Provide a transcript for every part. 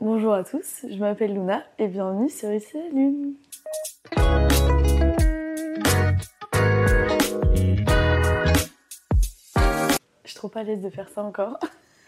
Bonjour à tous, je m'appelle Luna et bienvenue sur Ici la Lune. Je suis trop à l'aise de faire ça encore.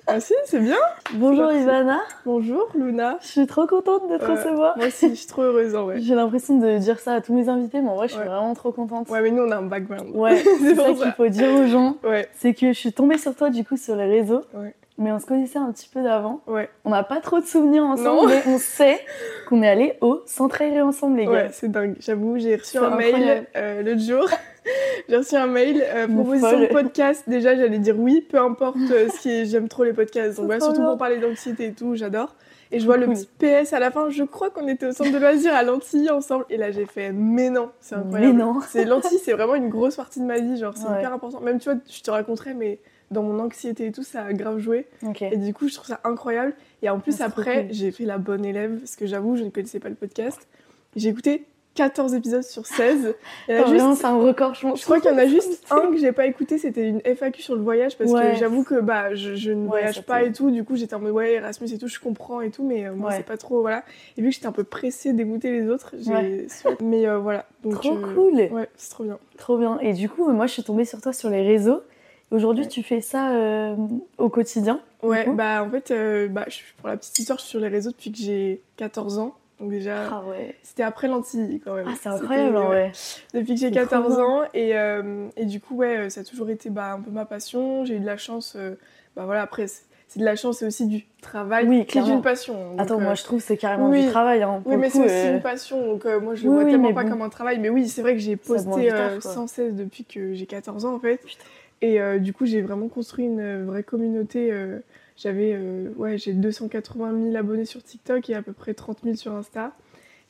Ah si, c'est bien. Bonjour Merci. Ivana, Bonjour Luna. je suis trop contente de te recevoir. Moi aussi, je suis trop heureuse en vrai. J'ai l'impression de dire ça à tous mes invités, mais en vrai, je suis Ouais. vraiment trop contente. Ouais, mais nous on a un background. Ouais, C'est ça pour qu'il ça. faut dire aux gens. Ouais, C'est que je suis tombée sur toi du coup sur les réseaux, Ouais. Mais on se connaissait un petit peu d'avant. ouais, On n'a pas trop de souvenirs ensemble, Non. mais on sait qu'on est allés au centre aéré ensemble, les gars. ouais, c'est dingue. J'avoue, j'ai reçu un mail euh, l'autre jour. j'ai reçu un mail, euh, proposition de podcast. Déjà, j'allais dire oui, peu importe euh, ce qui est. J'aime trop les podcasts. Donc trop surtout bien. pour parler d'anxiété et tout, j'adore. Et je vois le petit PS à la fin. Je crois qu'on était au centre de loisirs à Lantilly ensemble. Et là, j'ai fait, mais non, c'est incroyable. Mais non. C'est Lantilly, c'est vraiment une grosse partie de ma vie. Genre, c'est Ouais. hyper important. Même, tu vois, je te raconterai, mais dans mon anxiété et tout, ça a grave joué. Et du coup, je trouve ça incroyable. Et en plus, trop après, cool. j'ai fait la bonne élève, parce que j'avoue, je ne connaissais pas le podcast. J'ai écouté 14 épisodes sur 16. Il y en a Attends, vraiment, juste- c'est un record, je, je crois qu'il y en a juste un que j'ai pas écouté, c'était une FAQ sur le voyage, parce Ouais. que j'avoue que bah, je, je ne Ouais, voyage pas et tout. Du coup, j'étais en mode, ouais, Erasmus et tout, je comprends et tout, mais euh, moi, Ouais. c'est pas trop, voilà. Et vu que j'étais un peu pressée d'écouter les autres, j'ai. Mais euh, voilà. Donc, Trop euh, cool. Ouais, c'est trop bien. Trop bien. Et du coup, moi, je suis tombée sur toi sur les réseaux. Aujourd'hui, Ouais. tu fais ça euh, au quotidien. Ouais, bah en fait, euh, bah, je- pour la petite histoire, je suis sur les réseaux depuis que j'ai 14 ans. Donc déjà, Ah ouais. c'était après l'Antilly quand même. Ah, c'est incroyable, en ouais. Depuis que j'ai C'est trop 14 bien. ans. Et, euh, et du coup, ouais, ça a toujours été bah, un peu ma passion. J'ai eu de la chance. euh, bah voilà, après, c'est c'est de la chance et aussi du travail Oui, qui est d'une passion. Donc, Attends, euh, moi, je trouve que c'est carrément oui. du travail. Hein, Oui, mais c'est aussi euh, une passion, donc euh, moi je le oui, vois oui, tellement pas bon. comme un travail. Mais oui, c'est vrai que j'ai posté euh, quoi. sans cesse depuis que j'ai 14 ans en fait. Putain. Et euh, du coup, j'ai vraiment construit une euh, vraie communauté. euh, J'avais, ouais, j'ai 280 000 abonnés sur TikTok et à peu près 30 000 sur Insta.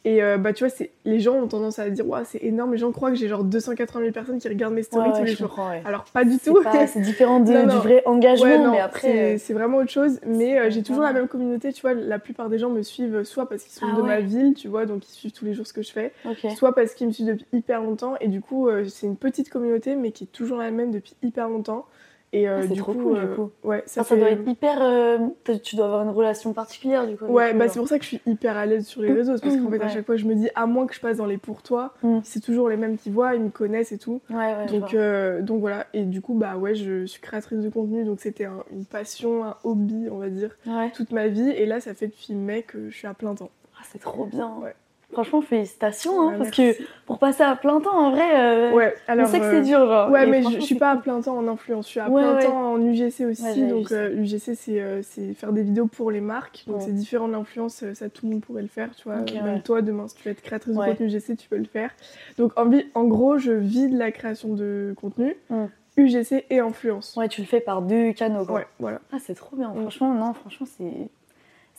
Et euh, bah tu vois, c'est les gens ont tendance à dire, ouais, c'est énorme. Les gens croient que j'ai genre 280 000 personnes qui regardent mes stories ouais, tous les jours. ouais. Alors pas du C'est tout. pas- C'est différent de- Non, du vrai engagement, Ouais, non, mais après. c'est euh, c'est vraiment autre chose. Mais euh, j'ai toujours la même communauté, tu vois. La plupart des gens me suivent soit parce qu'ils sont Ah de ma ville, tu vois, donc ils suivent tous les jours ce que je fais, soit parce qu'ils me suivent depuis hyper longtemps. Et du coup, euh, c'est une petite communauté, mais qui est toujours la même depuis hyper longtemps. Et euh, Ah, du, trop coup, cool, du euh, coup. ouais, Ça, fait- doit être hyper. euh, tu dois avoir une relation particulière, du coup. Ouais, bah c'est pour ça que je suis hyper à l'aise sur les réseaux, parce qu'en fait, à chaque fois, je me dis, à moins que je passe dans les pour toi, Mm. c'est toujours les mêmes qui voient, ils me connaissent et tout. Ouais, ouais. je Donc, donc voilà, et du coup, bah ouais, je suis créatrice de contenu, donc c'était un- une passion, un hobby, on va dire, toute ma vie. Et là, ça fait depuis mai que je suis à plein temps. Ah, c'est trop bien. Ouais. Franchement, félicitations, hein, Ouais, parce que pour passer à plein temps, en vrai, euh, Ouais, alors. on sait que euh, c'est dur, genre. Ouais, mais je, je suis pas à cool. plein temps en influence, je suis à Ouais, plein temps en UGC aussi. Donc ça. euh, c'est euh, c'est faire des vidéos pour les marques. Donc c'est différent de l'influence, euh, ça tout le monde pourrait le faire, tu vois. Même toi, demain, si tu veux être créatrice de contenu UGC, tu peux le faire. Donc en, en gros, je vis de la création de contenu, Mm. UGC et influence. Ouais, tu le fais par deux canaux, quoi. Ouais, voilà. Ah, c'est trop bien. Mm. Franchement, non, franchement, c'est.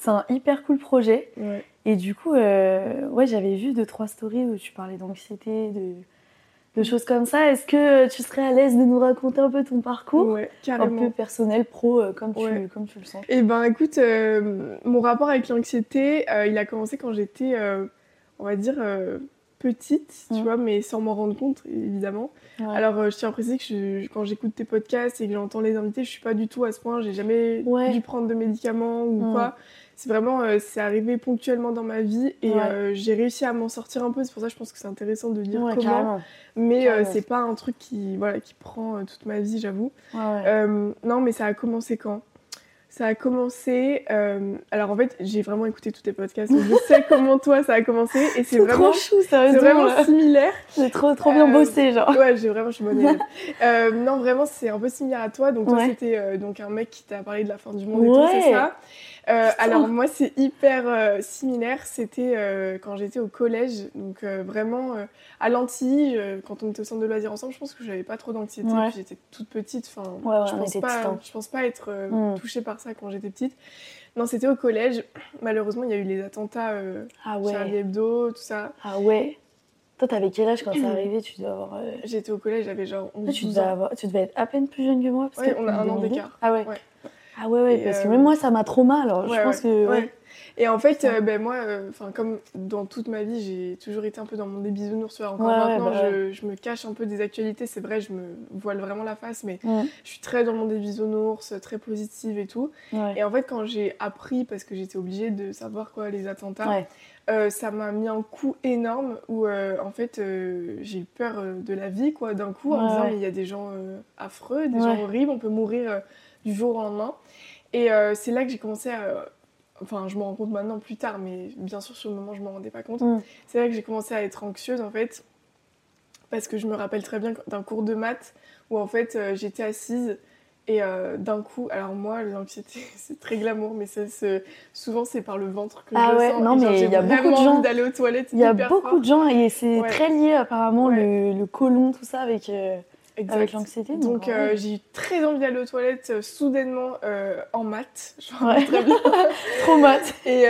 C'est un hyper cool projet. Ouais. Et du coup, euh, ouais, j'avais vu deux, trois stories où tu parlais d'anxiété, de, de choses comme ça. Est-ce que tu serais à l'aise de nous raconter un peu ton parcours Ouais, Un peu personnel, pro, euh, comme, tu, Ouais. comme tu le sens. Eh ben écoute, euh, mon rapport avec l'anxiété, euh, il a commencé quand j'étais, on va dire, petite, tu vois, mais sans m'en rendre compte, évidemment. Ouais. Alors, euh, je tiens à préciser que je- quand j'écoute tes podcasts et que j'entends les invités, je suis pas du tout à ce point. J'ai jamais Ouais. dû prendre de médicaments ou Mm. quoi. C'est vraiment, euh, c'est arrivé ponctuellement dans ma vie et Ouais. euh, j'ai réussi à m'en sortir un peu. C'est pour ça que je pense que c'est intéressant de dire comment. carrément. Mais c'est pas un truc qui, voilà, qui prend toute ma vie, j'avoue. Non, mais ça a commencé quand? Ça a commencé. euh, alors en fait, j'ai vraiment écouté tous tes podcasts. donc je sais comment toi ça a commencé et c'est vraiment, trop chou, c'est sérieusement. vraiment là. similaire. J'ai trop, trop bien Euh, bossé, genre. Ouais, j'ai vraiment, je suis bonne. Euh, non, vraiment, c'est un peu similaire à toi. Donc toi, Ouais. c'était euh, donc un mec qui t'a parlé de la fin du monde et tout, c'est ça. Euh, alors moi, c'est hyper euh, similaire. C'était euh, quand j'étais au collège, donc vraiment à euh, quand on était au centre de loisirs ensemble, je pense que j'avais pas trop d'anxiété. Ouais. J'étais toute petite. Enfin, Ouais, ouais, je pense pas, je pense pas être euh, Mm. touchée par ça quand j'étais petite. Non, c'était au collège. Malheureusement, il y a eu les attentats Ah Charlie. Hebdo, tout ça. Ah ouais. Toi, t'avais quel âge quand c'est arrivé? Tu dois avoir. J'étais au collège, j'avais genre 11 toi, tu, 12 devais ans. avoir... tu devais être à peine plus jeune que moi. Parce que on a un an 2008. d'écart. Ah ouais. Ah ouais, ouais, Et, parce que euh, même moi, ça m'a trauma, alors je pense que. Et en fait, euh, ben moi, euh, enfin comme dans toute ma vie, j'ai toujours été un peu dans mon bisounours. tu vois. Encore Ouais, maintenant, bah je, je me cache un peu des actualités. C'est vrai, je me voile vraiment la face, mais je suis très dans mon bisounours, très positive et tout. Et en fait, quand j'ai appris, parce que j'étais obligée de savoir quoi les attentats, euh, ça m'a mis un coup énorme où en fait j'ai eu peur de la vie quoi d'un coup en me disant mais il y a des gens affreux, des gens horribles, on peut mourir du jour au lendemain. Et euh, c'est là que j'ai commencé à enfin je m'en rends compte maintenant plus tard mais bien sûr sur le moment je m'en rendais pas compte. Mm. C'est là que j'ai commencé à être anxieuse en fait parce que je me rappelle très bien d'un cours de maths où en fait euh, j'étais assise et euh, d'un coup, alors moi, l'anxiété, c'est très glamour, mais ça se... souvent c'est par le ventre que Ah je ouais, sens. non, mais il y a beaucoup de vraiment gens- d'aller aux toilettes. Il y a beaucoup fort. de gens et c'est Ouais. très lié apparemment Ouais. le, le côlon, tout ça avec, euh, Exact. avec l'anxiété. Donc en euh, j'ai eu très envie d'aller aux toilettes euh, soudainement euh, en maths. Je Ouais. très bien. trop maths. Et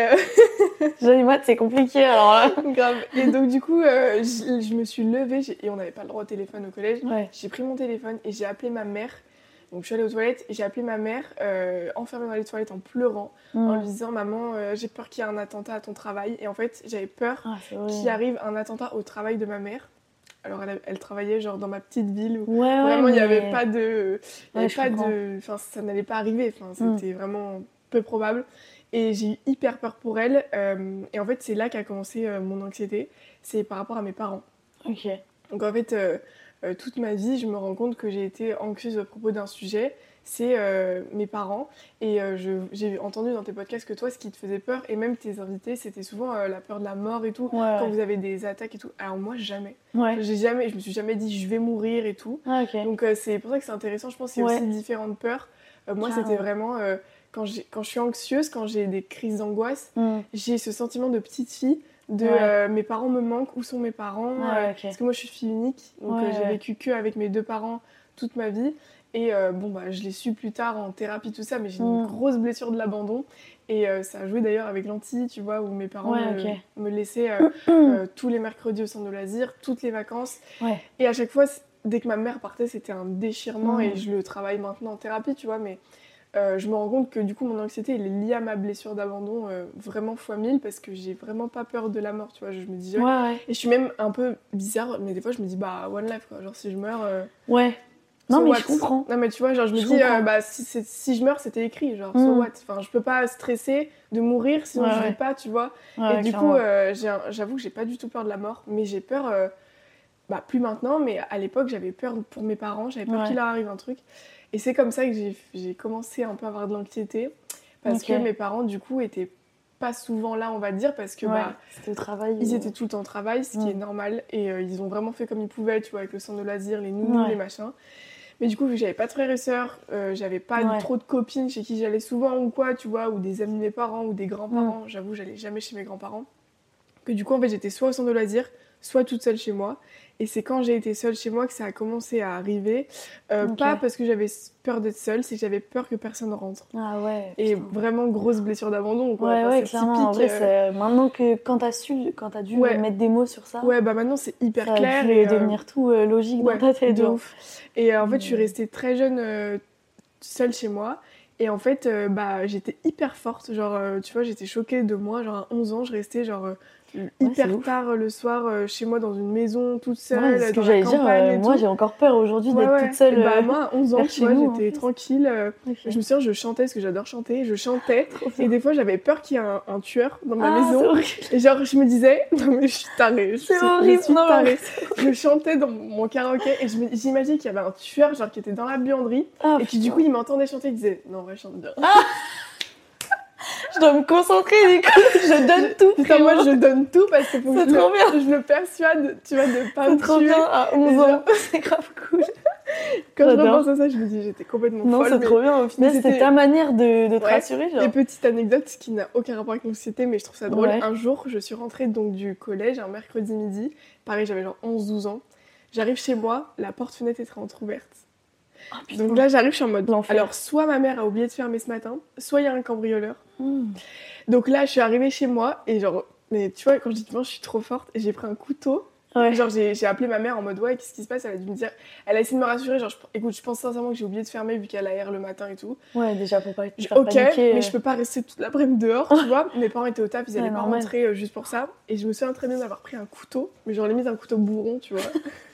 les maths, c'est compliqué alors là. grave. Et donc du coup, je, je me suis levée et on n'avait pas le droit au téléphone au collège. Ouais. J'ai pris mon téléphone et j'ai appelé ma mère. Donc je suis allée aux toilettes et j'ai appelé ma mère enfermée dans les toilettes en pleurant, en Mm. lui disant maman j'ai peur qu'il y ait un attentat à ton travail. Et en fait j'avais peur Ah, qu'il arrive un attentat au travail de ma mère. Alors elle, elle travaillait genre dans ma petite ville où Ouais, vraiment il n'y avait pas de, y avait pas comprends. de, enfin ça n'allait pas arriver. Enfin Mm. c'était vraiment peu probable. Et j'ai eu hyper peur pour elle. euh, et en fait c'est là qu'a commencé euh, mon anxiété. C'est par rapport à mes parents. Ok. Donc en fait, euh, toute ma vie, je me rends compte que j'ai été anxieuse à propos d'un sujet, c'est euh, mes parents. Et euh, j'ai entendu dans tes podcasts que toi, ce qui te faisait peur, et même tes invités, c'était souvent euh, la peur de la mort et tout, Ouais, quand ouais. vous avez des attaques et tout. Alors moi, jamais. Ouais. J'ai jamais, je me suis jamais dit je vais mourir et tout. Ah. Donc c'est pour ça que c'est intéressant, je pense Ouais. aussi différentes peurs. Moi, c'était vraiment quand, quand je suis anxieuse, quand j'ai des crises d'angoisse, Mm. j'ai ce sentiment de petite fille, de Ouais. euh, mes parents me manquent, où sont mes parents euh. Parce que moi je suis fille unique, donc Ouais, euh, j'ai vécu que avec mes deux parents toute ma vie. Et euh, bon, bah, je l'ai su plus tard en thérapie, tout ça, mais j'ai une Mm. grosse blessure de l'abandon. Et euh, ça a joué d'ailleurs avec l'anti, tu vois, où mes parents Ouais, me, laissaient euh, euh, tous les mercredis au centre de loisirs, toutes les vacances. Ouais. Et à chaque fois, dès que ma mère partait, c'était un déchirement Mm. et je le travaille maintenant en thérapie, tu vois, mais je me rends compte que du coup, mon anxiété, elle est liée à ma blessure d'abandon vraiment fois mille parce que j'ai vraiment pas peur de la mort, tu vois. Je me dis, Ouais, ouais. et je suis même un peu bizarre, mais des fois, je me dis, bah, one life, quoi. Genre, si je meurs. Ouais. Non, so mais what? je comprends. Non, mais tu vois, genre, je me Je dis, euh, bah, si, je meurs, c'était écrit, genre, so Mm. what? Enfin, je peux pas stresser de mourir sinon Ouais, je ouais. vis pas, tu vois. Ouais, et du clairement. coup, euh, j'avoue que j'ai pas du tout peur de la mort, mais j'ai peur, euh, bah, plus maintenant, mais à l'époque, j'avais peur pour mes parents, j'avais peur Ouais. qu'il leur arrive un truc. Et c'est comme ça que j'ai- commencé un peu à avoir de l'anxiété, parce que mes parents, du coup, étaient pas souvent là, on va dire, parce que Ouais, bah, c'était au travail. ils étaient tout le temps au travail, ce qui est normal, et euh, ils ont vraiment fait comme ils pouvaient, tu vois, avec le centre de loisirs, les nounous, Ouais. les machins. Mais du coup, vu que j'avais pas de frères et sœurs, euh, j'avais pas Ouais. trop de copines chez qui j'allais souvent ou quoi, tu vois, ou des amis de mes parents ou des Mm. grands-parents. J'avoue, j'allais jamais chez mes grands-parents. Que du coup, en fait, j'étais soit au centre de loisirs, soit toute seule chez moi. Et c'est quand j'ai été seule chez moi que ça a commencé à arriver. Euh. Pas parce que j'avais peur d'être seule, c'est que j'avais peur que personne rentre. Ah ouais. Et putain. vraiment grosse blessure d'abandon. Ouais, Enfin, ouais, clairement. En typique, vrai, euh, maintenant que quand t'as su, quand t'as dû Ouais. mettre des mots sur ça, Ouais, bah maintenant c'est hyper ça clair. et, euh, devenir tout euh, logique ouais, dans ta tête. de ouf. Et en fait, je suis restée très jeune seule chez moi. Et en fait, bah, j'étais hyper forte. Genre, tu vois, j'étais choquée de moi. Genre, à 11 ans, je restais genre hyper tard le soir euh, chez moi dans une maison toute seule. Ouais, ce dans que la j'allais dire. euh, moi, j'ai encore peur aujourd'hui Ouais, d'être toute seule. Bah, euh, moi, à 11 ans, j'étais tranquille. Je me souviens, je chantais parce que j'adore chanter. Je chantais. Et des fois, j'avais peur qu'il y ait un, un tueur dans ma Ah, maison. Et genre, je me disais, non mais je suis tarée. C'est horrible. Je suis tarée. Je chantais dans mon karaoké et j'imaginais qu'il y avait un tueur genre qui était dans la buanderie Ah, et qui du coup il m'entendait chanter, il disait non ouais chante bien. je dois me concentrer, du coup, je donne tout. Putain moi je donne tout parce que faut que C'est je, je le persuade, tu vois, de pas C'est me trop tuer. bien à 11 ans. C'est grave cool. Quand je repense à ça, je me dis j'étais complètement Non, folle. c'est mais- trop bien. Au final, c'était ta manière de, de te Ouais. rassurer. Genre. Et petite anecdote qui n'a aucun rapport avec l'anxiété, mais je trouve ça drôle. Ouais. Un jour, je suis rentrée donc du collège un mercredi midi. Pareil, j'avais genre 11-12 ans. J'arrive chez moi, la porte-fenêtre est entrouverte. Putain. Donc là, j'arrive, je suis en mode. Alors, soit ma mère a oublié de fermer ce matin, soit il y a un cambrioleur. Hmm. Donc là, je suis arrivée chez moi et genre, mais tu vois, quand je dis je suis trop forte et j'ai pris un couteau Ouais. Genre, j'ai j'ai appelé ma mère en mode ouais, qu'est-ce qui se passe? Elle a dû me dire, elle a essayé de me rassurer. Genre, je- écoute, je pense sincèrement que j'ai oublié de fermer vu qu'elle aère le matin et tout. Ouais, déjà pour pas J'ai- faire ok, paniquer. mais euh. je peux pas rester toute l'après-midi dehors, tu vois. Mes parents étaient au taf, ils Ouais, allaient pas normal. rentrer euh, juste pour ça. Et je me souviens très bien d'avoir pris un couteau, mais genre limite un couteau bourron, tu vois.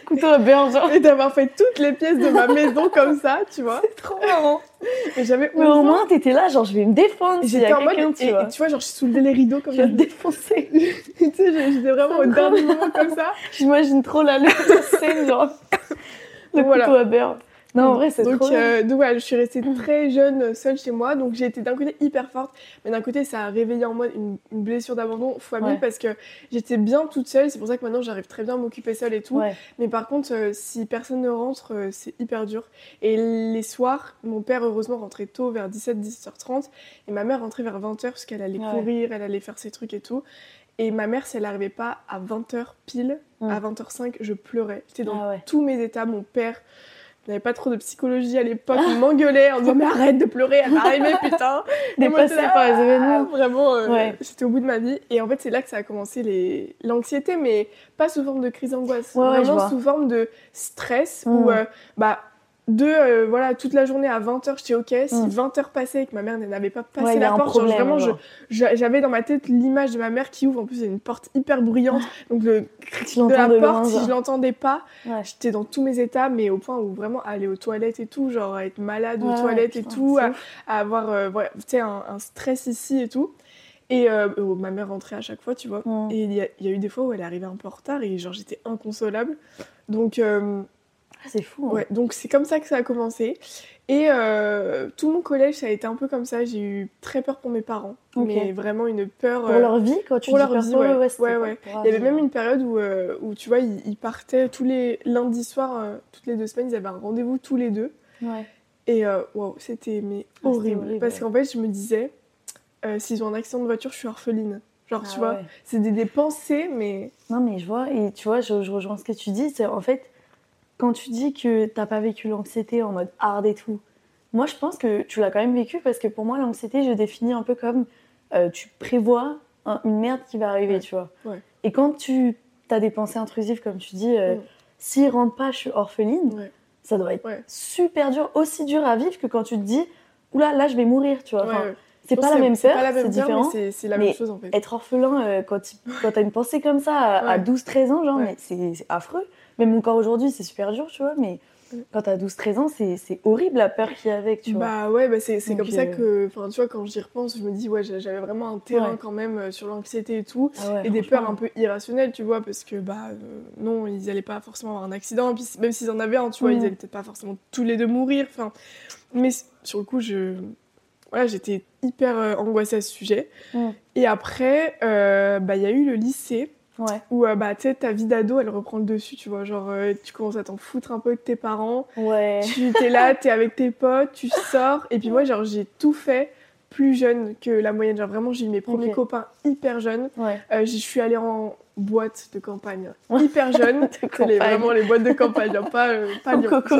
couteau à beurre, genre. et d'avoir fait toutes les pièces de ma maison comme ça, tu vois. C'est trop marrant. Et j'avais Mais 11 au moins, t'étais là, genre, je vais me défendre J'étais a en mode, et, tu vois. et tu vois, genre, je soulevais les rideaux comme Je vais ça. me défoncer. tu sais, j'étais vraiment au dernier moment comme ça. J'imagine trop la, scène, genre. Le Donc voilà. couteau à beurre. Non, en vrai, c'est donc, trop bien. euh, donc voilà, je suis restée très jeune, seule chez moi. Donc j'ai été d'un côté hyper forte, mais d'un côté ça a réveillé en moi une, une blessure d'abandon fois mille Ouais. parce que j'étais bien toute seule. C'est pour ça que maintenant j'arrive très bien à m'occuper seule et tout. Ouais. Mais par contre, euh, si personne ne rentre, euh, c'est hyper dur. Et les soirs, mon père heureusement rentrait tôt, vers 17-17h30, et ma mère rentrait vers 20h parce qu'elle allait Ouais. courir, elle allait faire ses trucs et tout. Et ma mère, si elle n'arrivait pas à 20h pile, Mm. à 20h05, je pleurais. J'étais dans Ah ouais. tous mes états. Mon père n'avait pas trop de psychologie à l'époque, il m'engueulait en disant Mais arrête de pleurer, elle va arriver, putain Et moi, Dépassé j'étais là, par les ah, événements. Vraiment, euh, Ouais. j'étais au bout de ma vie. Et en fait, c'est là que ça a commencé les... l'anxiété, mais pas sous forme de crise d'angoisse. Ouais, vraiment sous forme de stress Mm. où, euh, bah, de, euh, voilà, toute la journée à 20h, j'étais OK. Si Mm. 20h passaient et que ma mère n'avait pas passé Ouais, la porte, genre, vraiment, genre. j'avais dans ma tête l'image de ma mère qui ouvre. En plus, il y a une porte hyper bruyante. Donc, le Tu de la de porte, si je l'entendais pas, Ouais. j'étais dans tous mes états, mais au point où vraiment aller aux toilettes et tout, genre à être malade aux toilettes et tout, à, avoir euh, sais, un, un stress ici et tout. Et euh, oh, ma mère rentrait à chaque fois, tu vois. Mm. Et il y, a- il y a eu des fois où elle arrivée un peu en retard et genre j'étais inconsolable. Donc, euh, c'est fou. hein. ouais, donc c'est comme ça que ça a commencé. Et euh, tout mon collège, ça a été un peu comme ça. J'ai eu très peur pour mes parents, mais vraiment une peur. Pour euh, leur vie, quand tu pour dis leur peur vie, ouais. ouais, Ouais, Il y avait même une période où, euh, où tu vois, ils, ils partaient tous les lundis soirs, euh, toutes les deux semaines, ils avaient un rendez-vous tous les deux. Ouais. Et waouh, c'était mais Ah, horrible. horrible, Parce qu'en fait, je me disais, s'ils ont un accident de voiture, je suis orpheline. Genre, Ah tu vois, c'est des, des pensées, mais. Non, mais je vois, et tu vois, je, je rejoins ce que tu dis. C'est en fait, quand tu dis que t'as pas vécu l'anxiété en mode hard et tout, moi je pense que tu l'as quand même vécu parce que pour moi, l'anxiété, je définis un peu comme euh, tu prévois un- une merde qui va arriver, Ouais. tu vois. Ouais. Et quand tu as des pensées intrusives, comme tu dis, euh, Mm. s'il rentre pas, je suis orpheline, Ouais. ça doit être Ouais. super dur, aussi dur à vivre que quand tu te dis, oula, là je vais mourir, tu vois. Ouais, Enfin, ouais. c'est pas la même peur, c'est différent. c'est- la même chose en fait. Être orphelin euh, quand, tu t'as une pensée comme ça à, à Ouais. 12-13 ans, genre, Ouais. mais c'est affreux. Même encore aujourd'hui, c'est super dur, tu vois, mais Mm. quand t'as 12-13 ans, c'est horrible la peur qu'il y a avec, tu vois. Bah ouais, bah c'est comme ça euh, que, enfin tu vois, quand j'y repense, je me dis, ouais, j'a- j'avais vraiment un terrain Ouais. quand même euh, sur l'anxiété et tout. Ah ouais, et des peurs un peu irrationnelles, tu vois, parce que bah euh, non, ils allaient pas forcément avoir un accident, et puis même s'ils en avaient un, tu vois, Mm. ils allaient peut-être pas forcément tous les deux mourir, enfin. Mais sur le coup, je. Voilà, j'étais hyper angoissée à ce sujet. Mm. Et après, euh, bah il y a eu le lycée, Ouais, où euh, bah tu sais, ta vie d'ado, elle reprend le dessus, tu vois, genre euh, tu commences à t'en foutre un peu de tes parents, ouais. tu t'es là, t'es avec tes potes, tu sors. Et puis moi, genre, j'ai tout fait plus jeune que la moyenne. Genre, vraiment, j'ai eu mes premiers Ok. copains hyper jeunes. ouais. Euh, je suis allée en boîte de campagne hyper jeune. Les- vraiment les boîtes de campagne, hein, pas, euh, pas Lyon. coco.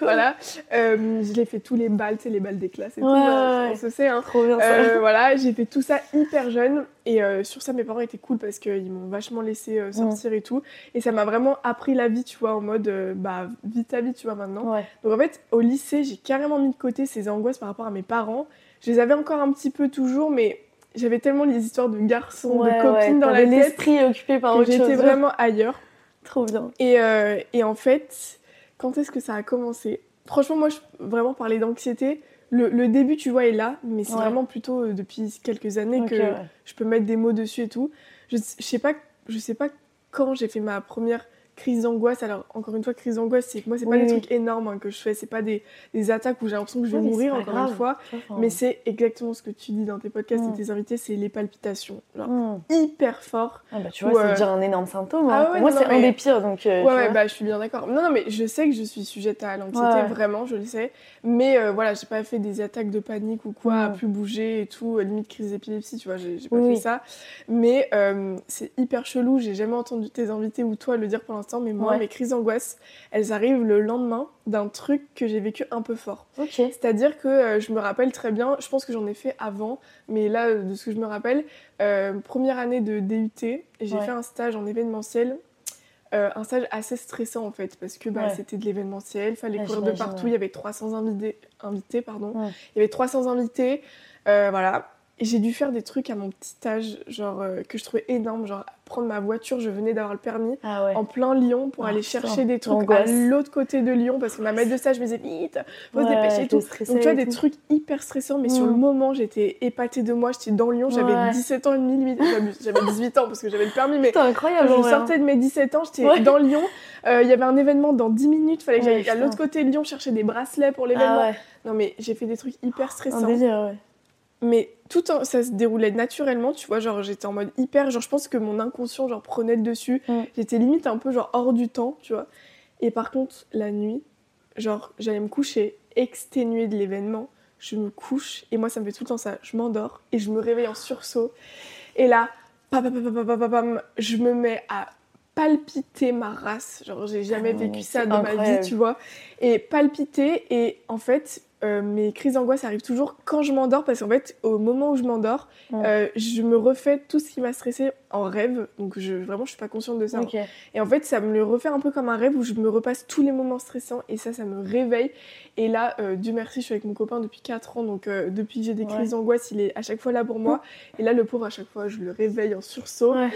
voilà. Euh, je l'ai fait tous les balles, tu sais, les balles des classes et tout. Ouais, euh, ouais, on se sait, hein. Trop bien ça. Euh, voilà, j'ai fait tout ça hyper jeune et euh, sur ça mes parents étaient cool parce qu'ils m'ont vachement laissé sortir et tout et ça m'a vraiment appris la vie, tu vois, en mode bah vis ta vie, tu vois maintenant. Donc en fait, au lycée, j'ai carrément mis de côté ces angoisses par rapport à mes parents. Je les avais encore un petit peu toujours, mais j'avais tellement les histoires de garçons, Ouais, de copines ouais, dans la tête l'esprit occupé par autre chose. j'étais vraiment ailleurs. Trop bien. Et, euh, et en fait, quand est-ce que ça a commencé? Franchement, moi, je vraiment parler d'anxiété. Le, le début, tu vois, est là, mais c'est Ouais. vraiment plutôt euh, depuis quelques années que je peux mettre des mots dessus et tout. Je, je sais pas, je sais pas quand j'ai fait ma première crise d'angoisse. Alors, encore une fois, crise d'angoisse, c'est moi, c'est pas Oui, des trucs énormes hein, que je fais. C'est pas des, des attaques où j'ai l'impression que je vais mourir, encore une fois. Enfin, Mais c'est exactement ce que tu dis dans tes podcasts Mm. et tes invités, c'est les palpitations. Genre, hmm. hyper fort. Ah bah, tu vois, c'est euh, déjà un énorme symptôme. Ah hein. ouais, moi, c'est un des pires. Donc, euh, Ouais, bah je suis bien d'accord. Non, non, mais je sais que je suis sujette à l'anxiété, Ouais. vraiment, je le sais. Mais euh, voilà, j'ai pas fait des attaques de panique ou quoi, à Mm. plus bouger et tout, euh, limite crise d'épilepsie, tu vois, j'ai pas Oui, fait ça. Mais euh, c'est hyper chelou, j'ai jamais entendu tes invités ou toi le dire pour l'instant. Important, mais moi, Ouais. mes crises d'angoisse, elles arrivent le lendemain d'un truc que j'ai vécu un peu fort. C'est-à-dire que euh, je me rappelle très bien, je pense que j'en ai fait avant, mais là, euh, de ce que je me rappelle, euh, première année de DUT, j'ai Ouais. fait un stage en événementiel. euh, un stage assez stressant en fait, parce que bah, Ouais. c'était de l'événementiel, fallait courir de partout, il y avait 300 invités, invités pardon. Il y avait 300 invités, voilà. Et j'ai dû faire des trucs à mon petit âge, genre euh, que je trouvais énorme, genre prendre ma voiture, je venais d'avoir le permis, Ah ouais. en plein Lyon pour Ah, aller chercher des trucs à l'autre côté de Lyon parce que ma maître de stage me disait vite, faut se dépêcher et tout. Donc tu vois des tout. trucs hyper stressants, mais sur Mm. le moment j'étais épatée de moi, j'étais dans Lyon, j'avais Ouais. 17 ans et demi, limite, j'avais 18 ans parce que j'avais le permis, mais incroyable. je sortais de mes 17 ans, j'étais dans Lyon, Euh, il y avait un événement dans 10 minutes, fallait que j'aille à l'autre côté de Lyon chercher des bracelets pour l'événement. Ah. Non mais j'ai fait des trucs hyper Un stressants. délire, ouais. Mais tout en- ça se déroulait naturellement, tu vois, genre j'étais en mode hyper, genre je pense que mon inconscient genre prenait le dessus. Mm. J'étais limite un peu genre hors du temps, tu vois. Et par contre, la nuit, genre j'allais me coucher exténuée de l'événement, je me couche et moi ça me fait tout le temps ça, je m'endors et je me réveille en sursaut. Et là, pam, pam, pam, pam, pam, pam, pam, je me mets à palpiter ma race. Genre, j'ai jamais Ah vécu ça de ma vie, tu vois. Et palpiter, et en fait, euh, mes crises d'angoisse arrivent toujours quand je m'endors, parce qu'en fait, au moment où je m'endors, euh, je me refais tout ce qui m'a stressé en rêve. Donc, je, vraiment, je suis pas consciente de ça. Ok. Et en fait, ça me le refait un peu comme un rêve où je me repasse tous les moments stressants et ça, ça me réveille. Et là, euh, Dieu merci, je suis avec mon copain depuis 4 ans, donc euh, depuis que j'ai des Ouais. crises d'angoisse, il est à chaque fois là pour moi. Et là, le pauvre, à chaque fois, je le réveille en sursaut. Ouais.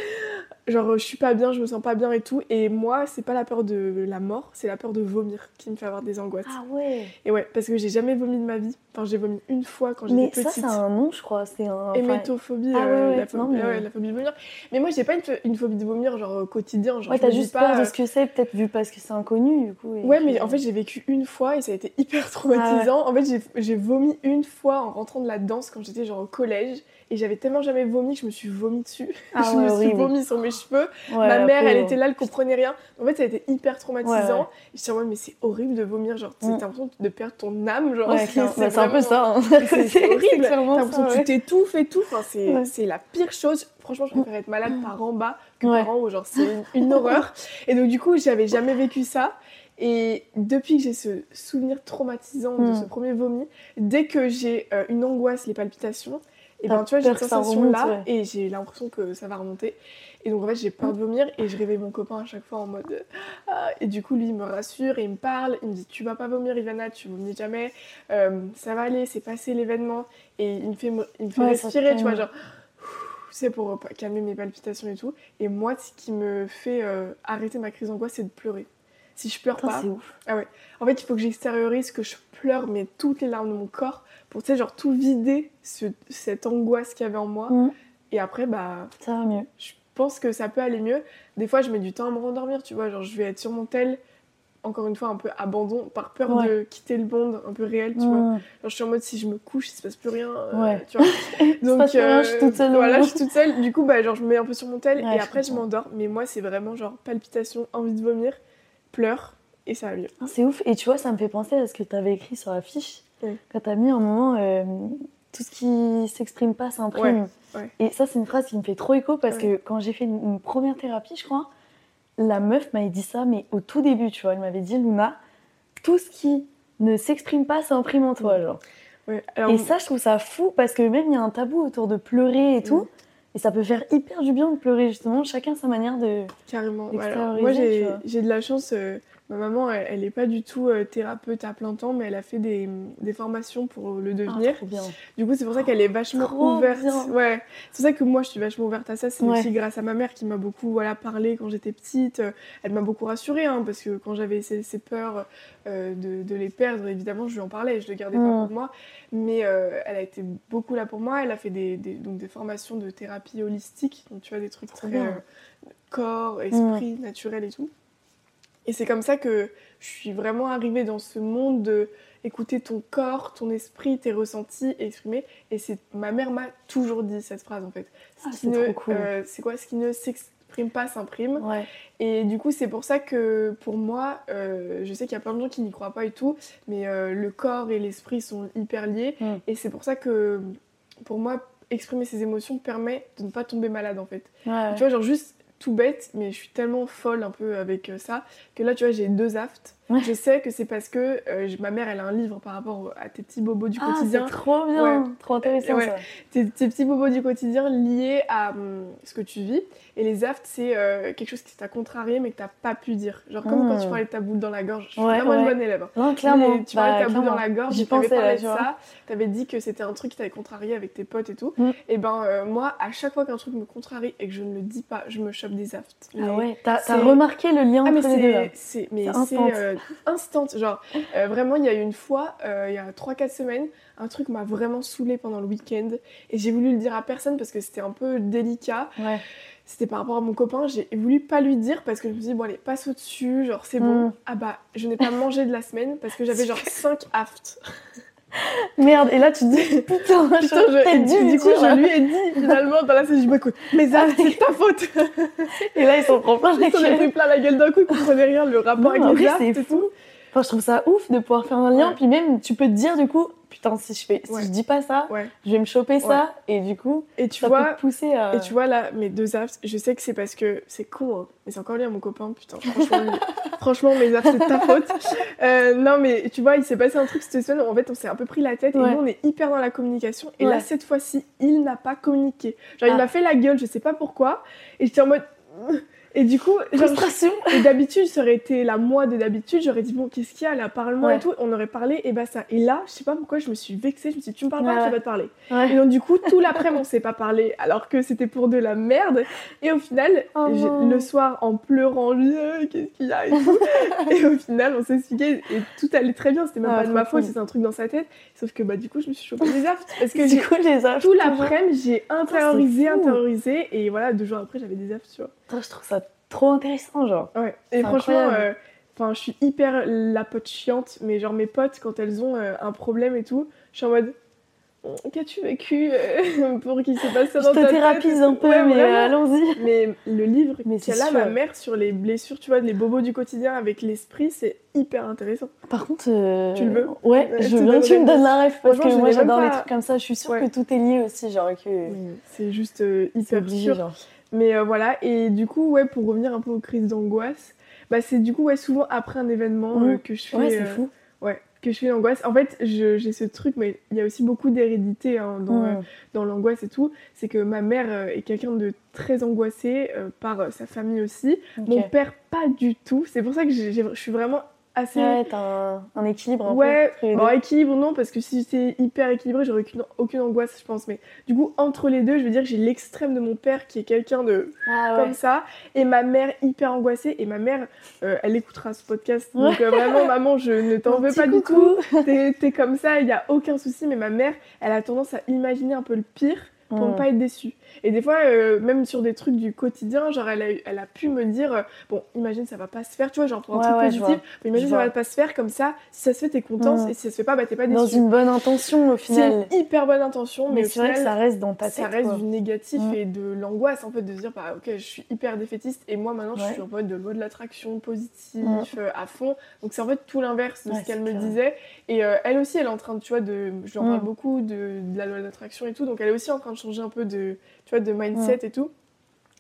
Genre, je suis pas bien, je me sens pas bien et tout. Et moi, c'est pas la peur de la mort, c'est la peur de vomir qui me fait avoir des angoisses. Ah ouais. Et ouais, parce que j'ai jamais vomi de ma vie. Enfin, j'ai vomi une fois quand Mais j'étais ça, petite. c'est un nom, je crois. C'est un. Hémétophobie, Ah euh, ouais, la, phobie, non, mais- ouais, la phobie de vomir. Mais moi, j'ai pas une, une phobie de vomir, genre au quotidien. Genre, Ouais, t'as juste pas, peur de euh, ce que c'est, peut-être vu parce que c'est inconnu, du coup. et Ouais, mais en euh, fait, j'ai vécu une fois et ça a été hyper traumatisant. En fait, j'ai vomi une fois en rentrant de la danse quand j'étais genre au collège. Et j'avais tellement jamais vomi que je me suis vomi dessus. Ah je ouais, me suis vomi sur mes cheveux. ouais, Ma mère, elle était là, elle comprenait rien. En fait, ça a été hyper traumatisant. Ouais, ouais. Et j'étais en mode, mais c'est horrible de vomir. Genre, Mm. t'as l'impression de perdre ton âme. Genre, Ouais, c'est. Bah, c'est un peu ça. hein. C'est horrible. T'as l'impression que tu ouais. t'étouffes et tout. Enfin, c'est Ouais. la pire chose. Franchement, je préfère être malade par en bas que Ouais. par en haut. Genre, c'est une, une horreur. Et donc, du coup, j'avais jamais vécu ça. Et depuis que j'ai ce souvenir traumatisant de Mm. ce premier vomi, dès que j'ai euh, une angoisse, les palpitations, et ben tu vois, j'ai cette que ça sensation là remonte, ouais. et j'ai l'impression que ça va remonter. Et donc en fait, j'ai peur de vomir et je réveille mon copain à chaque fois en mode ah, et du coup lui il me rassure et il me parle, il me dit tu vas pas vomir Ivana, tu vomis jamais, Euh, ça va aller, c'est passé l'événement et il me fait il me fait Ouais, respirer, tu vois genre c'est pour euh, calmer mes palpitations et tout. Et moi, ce qui me fait euh, arrêter ma crise d'angoisse, c'est de pleurer. Si je pleure Putain, pas, c'est ouf. en fait, il faut que j'extériorise que je pleure, mais toutes les larmes de mon corps, pour, tu sais, genre tout vider ce- cette angoisse qu'il y avait en moi. Mm. Et après, bah, Ça va mieux. je pense que ça peut aller mieux. Des fois, je mets du temps à me rendormir, tu vois, genre je vais être sur mon tel, encore une fois, un peu abandon, par peur Ouais. de quitter le monde un peu réel, tu vois. Mm. Genre, je suis en mode, si je me couche, il se passe plus rien, euh, Ouais. tu vois. rien, je suis toute seule Voilà, je suis toute seule. Du coup, bah, genre, je me mets un peu sur mon tel Ouais, et après, je m'endors. Mais moi, c'est vraiment genre palpitation, envie de vomir, pleurs et ça va mieux. Ah, C'est ouf. Et tu vois, ça me fait penser à ce que tu avais écrit sur la fiche. Oui. Quand tu as mis un moment, euh, tout ce qui s'exprime pas s'imprime. Ouais, ouais. Et ça, c'est une phrase qui me fait trop écho parce Ouais. que quand j'ai fait une, une première thérapie, je crois, la meuf m'avait dit ça, mais au tout début, tu vois, elle m'avait dit, Luna, tout ce qui ne s'exprime pas s'imprime en toi. Genre. Alors, Et ça, je trouve ça fou parce que même il y a un tabou autour de pleurer et tout. Et ça peut faire hyper du bien de pleurer, justement. Chacun sa manière de. Carrément. Alors, moi, j'ai de la chance. euh, ma maman, elle, elle est pas du tout euh, thérapeute à plein temps, mais elle a fait des, des formations pour le Ah, devenir. trop bien. Du coup, c'est pour ça qu'elle est vachement Trop ouverte. bien. Ouais. C'est pour ça que moi, je suis vachement ouverte à ça. C'est Ouais. aussi grâce à ma mère qui m'a beaucoup voilà, parlé quand j'étais petite. Elle m'a beaucoup rassurée, hein, parce que quand j'avais ces, ces peurs euh, de, de les perdre, évidemment, je lui en parlais. Je le gardais pas Mm. pour moi. Mais euh, elle a été beaucoup là pour moi. Elle a fait des, des- donc des formations de thérapie holistique. Donc, tu vois, des trucs Trop très euh, corps, esprit, naturel et tout. Et c'est comme ça que je suis vraiment arrivée dans ce monde de écouter ton corps, ton esprit, tes ressentis exprimer. Et c'est ma mère m'a toujours dit cette phrase en fait. Ce Ah, qui ne, trop cool. euh, c'est quoi? Ce qui ne s'exprime pas s'imprime. Ouais. Et du coup, c'est pour ça que pour moi, euh, je sais qu'il y a plein de gens qui n'y croient pas et tout, mais euh, le corps et l'esprit sont hyper liés. Mm. Et c'est pour ça que pour moi, exprimer ses émotions permet de ne pas tomber malade en fait. Ouais. Tu vois, genre juste tout bête, mais je suis tellement folle un peu avec euh, ça que là, tu vois, j'ai deux aftes. Ouais. Je sais que c'est parce que euh, ma mère, elle a un livre par rapport à tes petits bobos du Ah, quotidien. c'est trop bien, trop intéressant Ouais. ça. Tes, tes petits bobos du quotidien liés à hum, ce que tu vis. Et les aftes, c'est euh, quelque chose qui t'a contrarié mais que t'as pas pu dire. Genre comme Mm. quand tu parlais de ta boule dans la gorge. Je suis vraiment une bonne élève. hein. Non, clairement. Mais tu parlais bah, de ta boule clairement. dans la gorge, t'avais pensais, parlé de tu ça, t'avais dit que c'était un truc qui t'avait contrarié avec tes potes et tout. Mm. Et ben euh, moi, à chaque fois qu'un truc me contrarie et que je ne le dis pas, je me chope des aftes. Ah ouais, t'as remarqué le lien Ah entre les deux là. mais c'est instant. genre euh, vraiment il y a eu une fois euh, il y a 3 4 semaines un truc m'a vraiment saoulé pendant le week-end et j'ai voulu le dire à personne parce que c'était un peu délicat Ouais. c'était par rapport à mon copain j'ai voulu pas lui dire parce que je me suis dit bon allez passe au dessus genre c'est bon Mm. ah bah je n'ai pas mangé de la semaine parce que j'avais genre 5 aftes Merde, et là tu te dis putain, Putain, je- dû du, du coup je lui ai dit finalement dans la séance je dis bah écoute mes aftes Ah, mais- c'est ta faute Et là ils s'en prend plein la gueule. pris plein la gueule d'un coup ils comprenaient rien le rapport Non, avec les c'est tout fou. Enfin, je trouve ça ouf de pouvoir faire un lien, Ouais. puis même tu peux te dire du coup, putain, si je fais, si Ouais. je dis pas ça, ouais je vais me choper ça, et du coup, et tu ça vois peut pousser à. Et tu vois là, mes deux aftes, je sais que c'est parce que c'est con, hein, mais c'est encore lié à mon copain, putain, franchement, lui- franchement mes aftes, c'est de ta faute. Euh, non, mais tu vois, il s'est passé un truc cette semaine où en fait on s'est un peu pris la tête et nous on est hyper dans la communication. Et là, cette fois-ci, il n'a pas communiqué. Genre, il Ah. m'a fait la gueule, je sais pas pourquoi, et j'étais en mode. Et du coup, frustration. et d'habitude, ça aurait été la moi de d'habitude, j'aurais dit bon, qu'est-ce qu'il y a là, parle-moi Ouais. et tout, on aurait parlé et basta. Et là, je sais pas pourquoi, je me suis vexée, je me suis dit, tu me parles Ouais, pas, je vais pas te parler. Et donc du coup, tout l'après-midi, on s'est pas parlé, alors que c'était pour de la merde. Et au final, Oh le soir, en pleurant, je Euh, qu'est-ce qu'il y a et tout. et au final, on s'est expliqué et tout allait très bien. C'était même Ah, pas de ma faute, c'est un truc dans sa tête. Sauf que bah du coup, je me suis chopé des aftes parce que Du coup, les aftes. tout l'après-midi, j'ai intériorisé, intériorisé, et voilà, deux jours après, j'avais des aftes, tu vois. Je trouve ça trop intéressant, genre. Ouais. Et franchement, euh, enfin, je suis hyper la pote chiante, mais genre mes potes, quand elles ont euh, un problème et tout, je suis en mode. Qu'as-tu vécu euh, pour qu'il se passe ça Je dans te ta thérapise un peu, Ouais, mais allons-y. Mais le livre Mais qu'elle c'est a, ma mère, sur les blessures, tu vois, les bobos du quotidien avec l'esprit, c'est hyper intéressant. Par contre, euh, Tu le veux? Ouais, je veux bien que tu me donnes- la ref parce que je moi j'adore les trucs comme ça. Je suis sûre Ouais. que tout est lié aussi, genre que C'est juste euh, hyper obligé, sûr. genre. Mais euh, voilà, et du coup, ouais, pour revenir un peu aux crises d'angoisse, bah, c'est du coup, ouais, souvent après un événement euh, que je fais. Ouais, c'est euh, fou. Ouais, que je fais l'angoisse. En fait, j'ai ce truc, mais il y a aussi beaucoup d'hérédité hein, dans, euh, dans l'angoisse et tout. C'est que ma mère est quelqu'un de très angoissé euh, par sa famille aussi. Mon père, pas du tout. C'est pour ça que je suis vraiment assez. Ouais, t'as un, un équilibre un Ouais, peu les bon, équilibre non, parce que si j'étais hyper équilibrée, j'aurais aucune, aucune angoisse, je pense. Mais du coup, entre les deux, je veux dire que j'ai l'extrême de mon père qui est quelqu'un de Ah ouais. comme ça, et ma mère hyper angoissée. Et ma mère, euh, elle écoutera ce podcast. Ouais. Donc euh, vraiment, maman, je ne t'en veux pas du tout. T'es t'es comme ça, il n'y a aucun souci. Mais ma mère, elle a tendance à imaginer un peu le pire pour ne Mm. pas être déçue. Et des fois, euh, même sur des trucs du quotidien, genre elle a, elle a pu me dire, euh, bon, imagine ça va pas se faire, tu vois, genre pour un Ouais, truc ouais, positif, mais imagine ça va pas se faire comme ça, si ça se fait, t'es contente, Mm. et si ça se fait pas, bah t'es pas Dans déçue. une bonne intention au C'est final. une hyper bonne intention, mais, Mais au c'est vrai que final, ça reste dans ta tête. ça reste quoi. du négatif Mm. et de l'angoisse en fait de se dire bah ok je suis hyper défaitiste et moi maintenant je suis en mode de loi de l'attraction positif euh, à fond donc c'est en fait tout l'inverse de ce qu'elle c'est me clair. disait et elle aussi elle est en train de tu vois de je parle beaucoup de, de la loi de l'attraction et tout donc elle est aussi en train de changer un peu de tu vois de mindset et tout.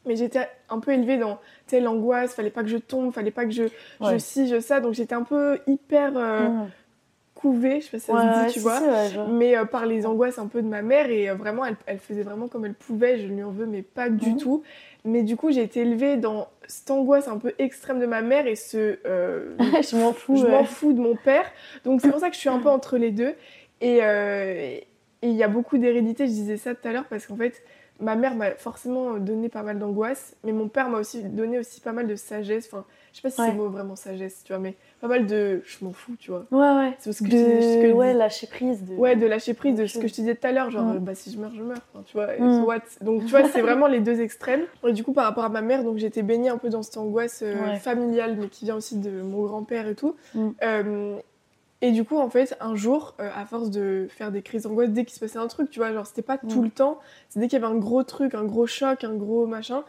Mais j'étais un peu élevée dans sais l'angoisse fallait pas que je tombe fallait pas que je je Ouais. ci je ça. Donc j'étais un peu hyper euh, couvée je sais pas si ça Ouais, se dit tu vois. je mais euh, par les angoisses un peu de ma mère et euh, vraiment elle, elle faisait vraiment comme elle pouvait je lui en veux mais pas du tout. Mais du coup j'ai été élevée dans cette angoisse un peu extrême de ma mère et ce euh, je m'en fous. je m'en fous de mon père. Donc c'est pour ça que je suis un peu entre les deux. Et euh, et il y a beaucoup d'hérédité je disais ça tout à l'heure parce qu'en fait ma mère m'a forcément donné pas mal d'angoisse mais mon père m'a aussi donné aussi pas mal de sagesse enfin je sais pas si Ouais. c'est le mot vraiment sagesse tu vois mais pas mal de je m'en fous tu vois Ouais, ouais. c'est ce que je De ouais, lâcher prise. De... Ouais, de lâcher prise de ce que je te disais tout à l'heure, genre Mm. euh, bah si je meurs, je meurs, Enfin, tu vois, Mm. so what? Donc tu vois, c'est vraiment les deux extrêmes. Et du coup, par rapport à ma mère, donc j'étais baignée un peu dans cette angoisse euh, Ouais. familiale, mais qui vient aussi de mon grand-père et tout. Mm. Euh, et du coup, en fait, un jour, euh, à force de faire des crises d'angoisse, dès qu'il se passait un truc, tu vois, genre c'était pas tout Mm. le temps, c'est dès qu'il y avait un gros truc, un gros choc, un gros machin,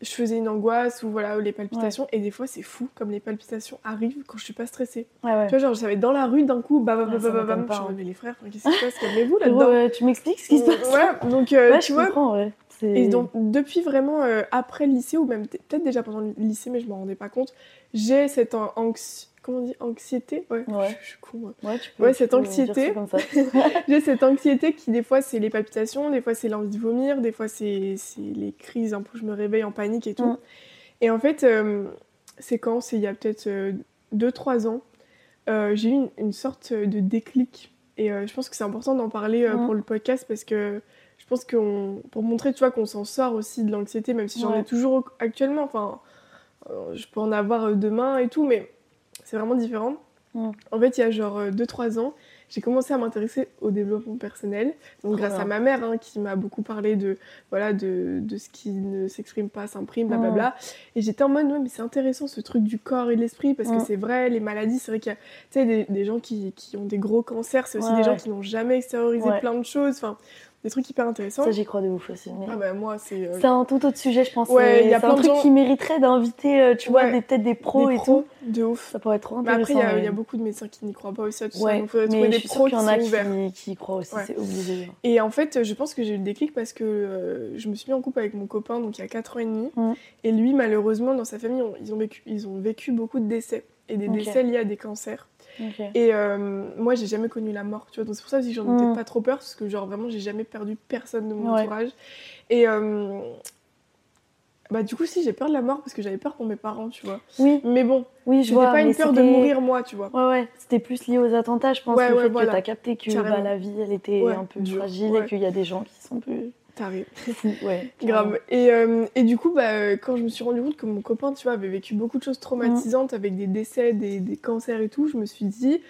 je faisais une angoisse ou voilà, ou les palpitations. Et des fois, c'est fou, comme les palpitations arrivent quand je suis pas stressée. Ouais, ouais. Tu vois, genre, je savais dans la rue d'un coup, bah, bah, bah, Ouais, bah, bah, m'étonne bah, pas, je hein. me mais les frères, qu'est-ce qui se passe? Calmez-vous là-dedans. euh, tu m'expliques ce qui se passe? Ouais, donc euh, Ouais, tu je vois, comprends, ouais. Et donc, depuis vraiment euh, après le lycée, ou même peut-être déjà pendant le lycée, mais je m'en rendais pas compte, j'ai cette anxiété. Comment on dit Anxiété? Ouais, Je, suis con. Ouais, tu peux, ouais cette anxiété. j'ai cette anxiété qui, des fois, c'est les palpitations, des fois, c'est l'envie de vomir, des fois, c'est les crises un peu, je me réveille en panique et tout. Mm. Et en fait, euh, c'est quand C'est il y a peut-être 2-3 ans, j'ai eu une, sorte de déclic. Et je pense que c'est important d'en parler mm. pour le podcast parce que je pense que pour montrer, tu vois, qu'on s'en sort aussi de l'anxiété, même si j'en ai toujours actuellement, enfin, euh, je peux en avoir euh, demain et tout, mais c'est vraiment différent. En fait, il y a genre 2-3 euh, ans, j'ai commencé à m'intéresser au développement personnel. Donc, grâce à ma mère, hein, qui m'a beaucoup parlé de, voilà, de, de ce qui ne s'exprime pas s'imprime, blablabla. Et j'étais en mode, ouais, mais c'est intéressant ce truc du corps et de l'esprit, parce que c'est vrai, les maladies, c'est vrai qu'il y a des, des, gens qui, qui, ont des gros cancers, c'est aussi des gens qui n'ont jamais extériorisé plein de choses. Enfin, des trucs hyper intéressants. Ça, j'y crois de ouf aussi. Ah bah moi, c'est. Euh, c'est un tout autre sujet, je pense. Ouais, il y a plein de trucs qui mériteraient d'inviter, euh, tu vois, peut-être des pros et tout. De ouf. Ça pourrait être trop intéressant. Mais après, il y, a beaucoup de médecins qui n'y croient pas aussi à tout ouais, ça. Donc, mais des je pros qui, y en a qui, qui, y croient aussi, c'est obligé. Et en fait, je pense que j'ai eu le déclic parce que euh, je me suis mis en couple avec mon copain, donc il y a 4 ans et demi. Mm. Et lui, malheureusement, dans sa famille, ils, ont vécu, ils ont vécu beaucoup de décès. Et des décès liés à des cancers. Et euh, moi, j'ai jamais connu la mort, tu vois. Donc c'est pour ça que j'en ai mm. pas trop peur, parce que genre vraiment, j'ai jamais perdu personne de mon entourage. Et euh, bah du coup, si j'ai peur de la mort, parce que j'avais peur pour mes parents, tu vois. Oui. Mais bon, oui, je vois. pas une peur de mourir moi, tu vois. Ouais, ouais. C'était plus lié aux attentats, je pense. le fait que t'as capté que bah, la vie, elle était un peu fragile et qu'il y a des gens qui sont plus Taré. ouais. Grave. Et, euh, et, du coup, bah, quand je me suis rendu compte que mon copain, tu vois, avait vécu beaucoup de choses traumatisantes avec des décès, des, des, cancers et tout, je me suis dit,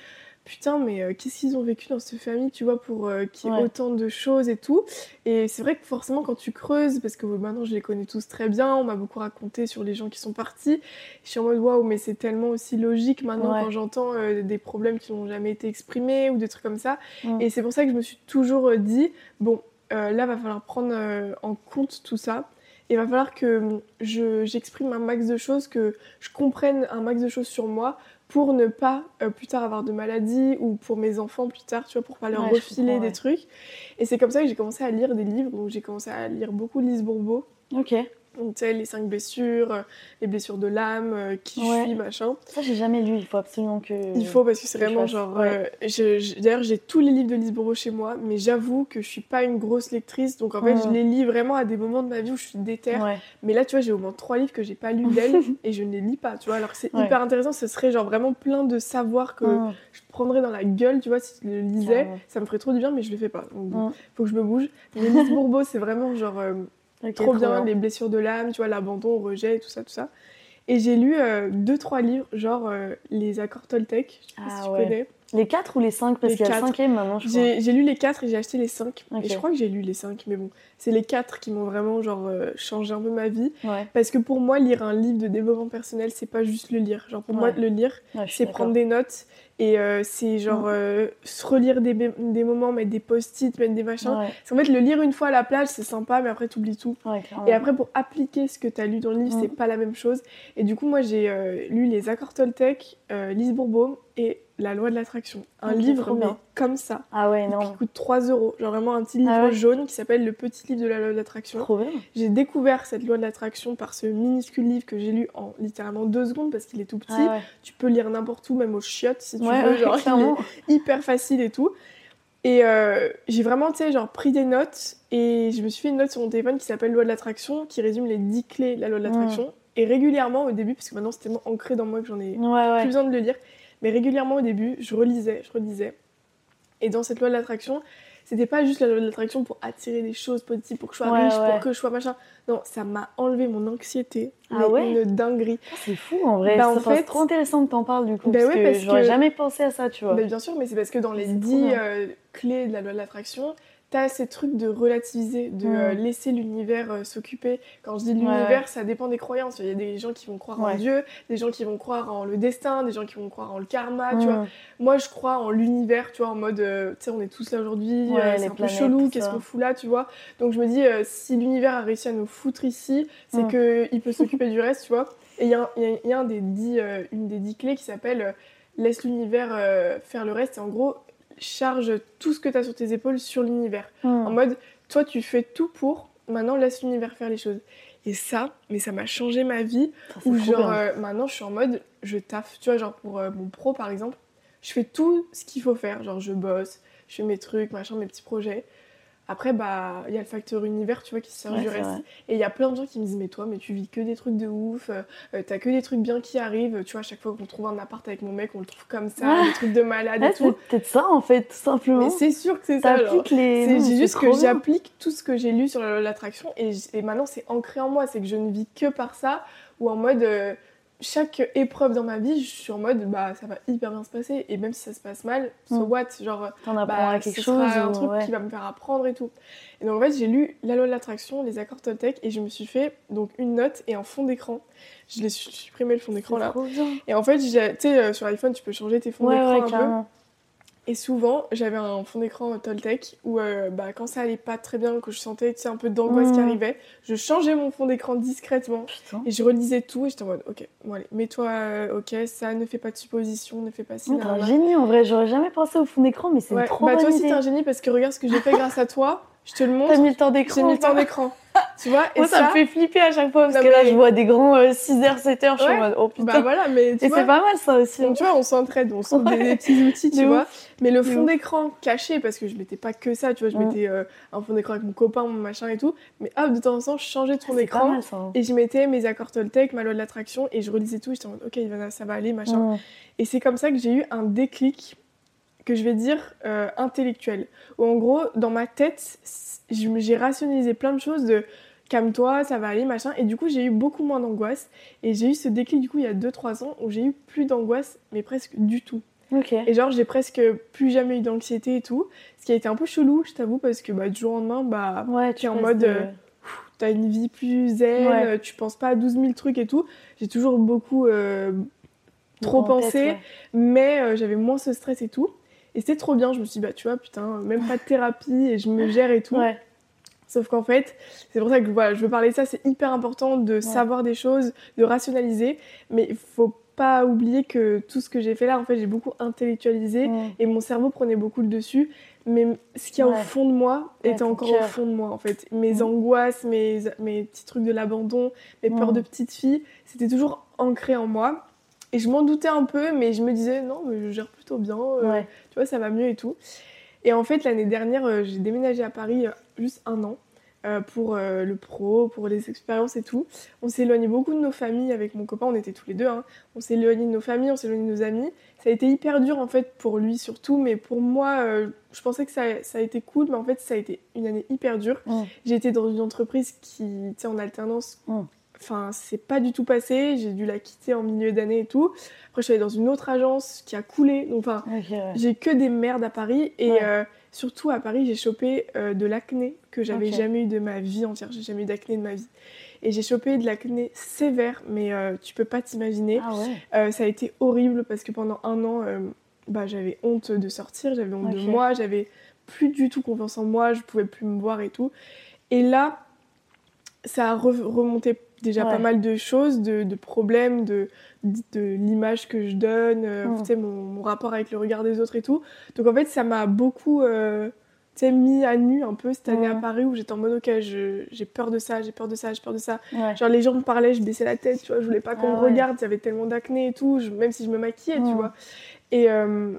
putain, mais euh, qu'est-ce qu'ils ont vécu dans cette famille, tu vois, pour euh, qu'il y ait autant de choses et tout. Et c'est vrai que forcément, quand tu creuses, parce que maintenant je les connais tous très bien, on m'a beaucoup raconté sur les gens qui sont partis, je suis en mode waouh, mais c'est tellement aussi logique maintenant quand j'entends des problèmes qui n'ont jamais été exprimés ou des trucs comme ça. Et c'est pour ça que je me suis toujours dit, bon, euh, là, va falloir prendre euh, en compte tout ça. Et va falloir que hum, j'exprime un max de choses, que je comprenne un max de choses sur moi pour ne pas euh, plus tard avoir de maladie ou pour mes enfants plus tard, tu vois, pour pas leur refiler des trucs. Et c'est comme ça que j'ai commencé à lire des livres. Donc j'ai commencé à lire beaucoup Lise Bourbeau. Ok. Les cinq blessures, euh, les blessures de l'âme, euh, qui je suis, machin. Ça, j'ai jamais lu, il faut absolument que. Il faut, parce que c'est vraiment genre. Euh, d'ailleurs, j'ai tous les livres de Lise Bourbeau chez moi, mais j'avoue que je suis pas une grosse lectrice, donc en fait, je les lis vraiment à des moments de ma vie où je suis déterre. Mais là, tu vois, j'ai au moins trois livres que j'ai pas lus d'elle et je ne les lis pas, tu vois. Alors que c'est hyper intéressant, ce serait genre vraiment plein de savoir que je prendrais dans la gueule, tu vois, si je le lisais. Ça me ferait trop du bien, mais je le fais pas. Donc, faut que je me bouge. Mais Lise Bourbeau, c'est vraiment genre trop, bien, les blessures de l'âme, tu vois, l'abandon, le rejet, tout ça, tout ça. Et j'ai lu euh, deux, trois livres, genre euh, Les accords Toltec, je sais pas si tu ah connais. Les quatre ou les cinq? Parce qu'il y a le cinquième maintenant, je crois. J'ai lu les quatre et j'ai acheté les cinq. Et je crois que j'ai lu les cinq, mais bon, c'est les quatre qui m'ont vraiment genre euh, changé un peu ma vie. Parce que pour moi, lire un livre de développement personnel, c'est pas juste le lire. Genre pour moi, le lire, c'est prendre des notes et euh, c'est genre euh, se relire des, des, moments, mettre des post-it, mettre des machins. En fait, le lire une fois à la plage, c'est sympa, mais après, t'oublies tout. et après, pour appliquer ce que t'as lu dans le livre, c'est pas la même chose. Et du coup, moi, j'ai lu Les Accords Toltec, Lise Bourbeau et la loi de l'attraction. Un livre mais comme ça. Ah ouais, non. Qui coûte 3 euros. Genre vraiment un petit livre ah jaune qui s'appelle Le petit livre de la loi de l'attraction. J'ai découvert cette loi de l'attraction par ce minuscule livre que j'ai lu en littéralement deux secondes parce qu'il est tout petit. Ah tu peux lire n'importe où, même aux chiottes si tu veux. Genre, il est hyper facile et tout. Et euh, j'ai vraiment, tu sais, genre pris des notes et je me suis fait une note sur mon téléphone qui s'appelle Loi de l'attraction, qui résume les 10 clés de la loi de l'attraction. Et régulièrement au début, parce que maintenant c'est tellement ancré dans moi que j'en ai plus besoin de le lire, mais régulièrement au début, je relisais, je relisais. Et dans cette loi de l'attraction, c'était pas juste la loi de l'attraction pour attirer des choses positives, pour que je sois riche, pour que je sois machin. Non, ça m'a enlevé mon anxiété. Ah ouais? Une dinguerie. Ah, c'est fou en vrai. Bah, c'est trop intéressant que t'en parles du coup. Bah parce que j'aurais jamais pensé à ça, tu vois. Bah, bien sûr, mais c'est parce que dans les 10 euh, clés de la loi de l'attraction, t'as ces trucs de relativiser, de euh, laisser l'univers euh, s'occuper. Quand je dis l'univers, ça dépend des croyances. Il y a des gens qui vont croire en Dieu, des gens qui vont croire en le destin, des gens qui vont croire en le karma, tu vois. Moi, je crois en l'univers, tu vois, en mode, euh, tu sais, on est tous là aujourd'hui, c'est un peu chelou, qu'est-ce qu'on fout là, tu vois. Donc je me dis, si l'univers a réussi à nous foutre ici, c'est que qu'il peut s'occuper du reste, tu vois. Et il y a, y a un des dix, une des dix clés qui s'appelle laisse l'univers faire le reste. Et en gros, charge tout ce que tu as sur tes épaules sur l'univers. Hmm. En mode, toi, tu fais tout pour, maintenant laisse l'univers faire les choses. Et ça, mais ça m'a changé ma vie. Où genre, euh, maintenant, je suis en mode, je taffe. Tu vois, genre pour euh, mon pro, par exemple, je fais tout ce qu'il faut faire. Genre, je bosse, je fais mes trucs, machin, mes petits projets. Après, bah, il y a le facteur univers, tu vois, qui se Ouais, du reste. vrai. Et il y a plein de gens qui me disent, mais toi, mais tu vis que des trucs de ouf, euh, euh, t'as que des trucs bien qui arrivent. Tu vois, à chaque fois qu'on trouve un appart avec mon mec, on le trouve comme ça, Ouais. des trucs de malade Ouais, et tout. c'est peut-être ça en fait, tout simplement. Mais c'est sûr que c'est ça. les. C'est juste que j'applique tout ce que j'ai lu sur la- l'attraction et, et maintenant c'est ancré en moi. C'est que je ne vis que par ça ou en mode euh, chaque épreuve dans ma vie, je suis en mode bah ça va hyper bien se passer et même si ça se passe mal, so Mm. what Genre T'en bah, quelque ce chose. sera un truc ouais. qui va me faire apprendre et tout. Et donc en fait j'ai lu la loi de l'attraction, les accords Toltec et je me suis fait donc une note et un fond d'écran. Je l'ai su- supprimé le fond d'écran là. trop bien. Et en fait tu sais euh, sur iPhone tu peux changer tes fonds Ouais, d'écran ouais, un peu. Et souvent, j'avais un fond d'écran Toltec où euh, bah, quand ça allait pas très bien, que je sentais un peu d'angoisse qui Mhm. arrivait, je changeais mon fond d'écran discrètement Putain. et je relisais tout et j'étais en mode ok, bon allez, mets-toi euh, ok, ça ne fait pas de supposition, ne fais pas ci, Oh, T'es un génie en vrai, j'aurais jamais pensé au fond d'écran, mais c'est Ouais, trop bah toi aussi t'es un génie parce que regarde ce que j'ai fait grâce à toi, je te le T'as montre, mis le temps d'écran. j'ai mis le temps d'écran. Tu vois, et Moi, ça, ça, me fait flipper à chaque fois parce Non, que là, mais- je vois des grands 6h, 7h, je suis en mode oh putain. bah voilà, mais tu Et vois, c'est pas mal ça aussi. hein. Donc tu vois, on s'entraide, on trouve des, petits outils, tu vois. Mais le fond d'écran caché, parce que je mettais pas que ça, tu vois, je mettais euh, un fond d'écran avec mon copain, mon machin et tout. Mais hop, de temps en temps, je changeais de fond C'est pas d'écran hein. et j'y mettais mes accords Toltec, ma loi de l'attraction et je relisais tout. J'étais en mode, ok, ça va aller, machin. Et c'est comme ça que j'ai eu un déclic que je vais dire euh, intellectuel. Où en gros, dans ma tête, j'ai rationalisé plein de choses de calme-toi, ça va aller, machin. Et du coup, j'ai eu beaucoup moins d'angoisse. Et j'ai eu ce déclic, du coup, il y a 2-3 ans, où j'ai eu plus d'angoisse, mais presque du tout. Ok. Et genre, j'ai presque plus jamais eu d'anxiété et tout. Ce qui a été un peu chelou, je t'avoue, parce que bah, du jour au lendemain, bah, Ouais, t'es en mode, de- euh, t'as une vie plus zen, Ouais. euh, tu penses pas à 12 000 trucs et tout. J'ai toujours beaucoup euh, trop pensé, ouais. mais euh, j'avais moins ce stress et tout. Et c'était trop bien, je me suis dit, bah tu vois, putain, même pas de thérapie et je me gère et tout. Ouais. Sauf qu'en fait, c'est pour ça que voilà, je veux parler de ça, c'est hyper important de savoir des choses, de rationaliser, mais il faut pas oublier que tout ce que j'ai fait là, en fait, j'ai beaucoup intellectualisé Mm. et mon cerveau prenait beaucoup le dessus. Mais ce qu'il y a Ouais. au fond de moi était encore au fond de moi, en fait. Mes Mm. angoisses, mes, mes petits trucs de l'abandon, mes peurs Mm. de petite fille, c'était toujours ancré en moi. Et je m'en doutais un peu, mais je me disais, non, mais je gère plutôt bien, euh, Ouais. tu vois, ça va mieux et tout. Et en fait, l'année dernière, euh, j'ai déménagé à Paris euh, juste un an pour le pro, pour les expériences et tout. On s'est éloigné beaucoup de nos familles avec mon copain, on était tous les deux. hein. On s'est éloigné de nos familles, on s'est éloigné de nos amis. Ça a été hyper dur en fait pour lui surtout, mais pour moi, je pensais que ça, ça a été cool, mais en fait, ça a été une année hyper dure. Mm. J'ai été dans une entreprise qui, tu sais, en alternance. Enfin, c'est pas du tout passé. J'ai dû la quitter en milieu d'année et tout. Après, je suis allée dans une autre agence qui a coulé. Donc, enfin, ouais. j'ai que des merdes à Paris et Ouais. euh, surtout à Paris j'ai chopé euh, de l'acné que j'avais jamais eu de ma vie entière, j'ai jamais eu d'acné de ma vie. Et j'ai chopé de l'acné sévère mais euh, tu peux pas t'imaginer. Ah ouais. Ça a été horrible parce que pendant un an bah, j'avais honte de sortir, j'avais honte de moi, j'avais plus du tout confiance en moi, je pouvais plus me voir et tout. Et là ça a re- remonté déjà Ouais. pas mal de choses, de, de problèmes, de, de l'image que je donne, euh, Mm. tu sais, mon, mon rapport avec le regard des autres et tout. Donc en fait, ça m'a beaucoup euh, mis à nu un peu cette année à. Paris où j'étais en mode, ok, j'ai peur de ça, j'ai peur de ça, j'ai peur de ça. Ouais. Genre les gens me parlaient, je baissais la tête, tu vois, je voulais pas qu'on Ah me ouais. regarde, il y avait tellement d'acné et tout, je- même si je me maquillais, tu Mm. vois. Et euh,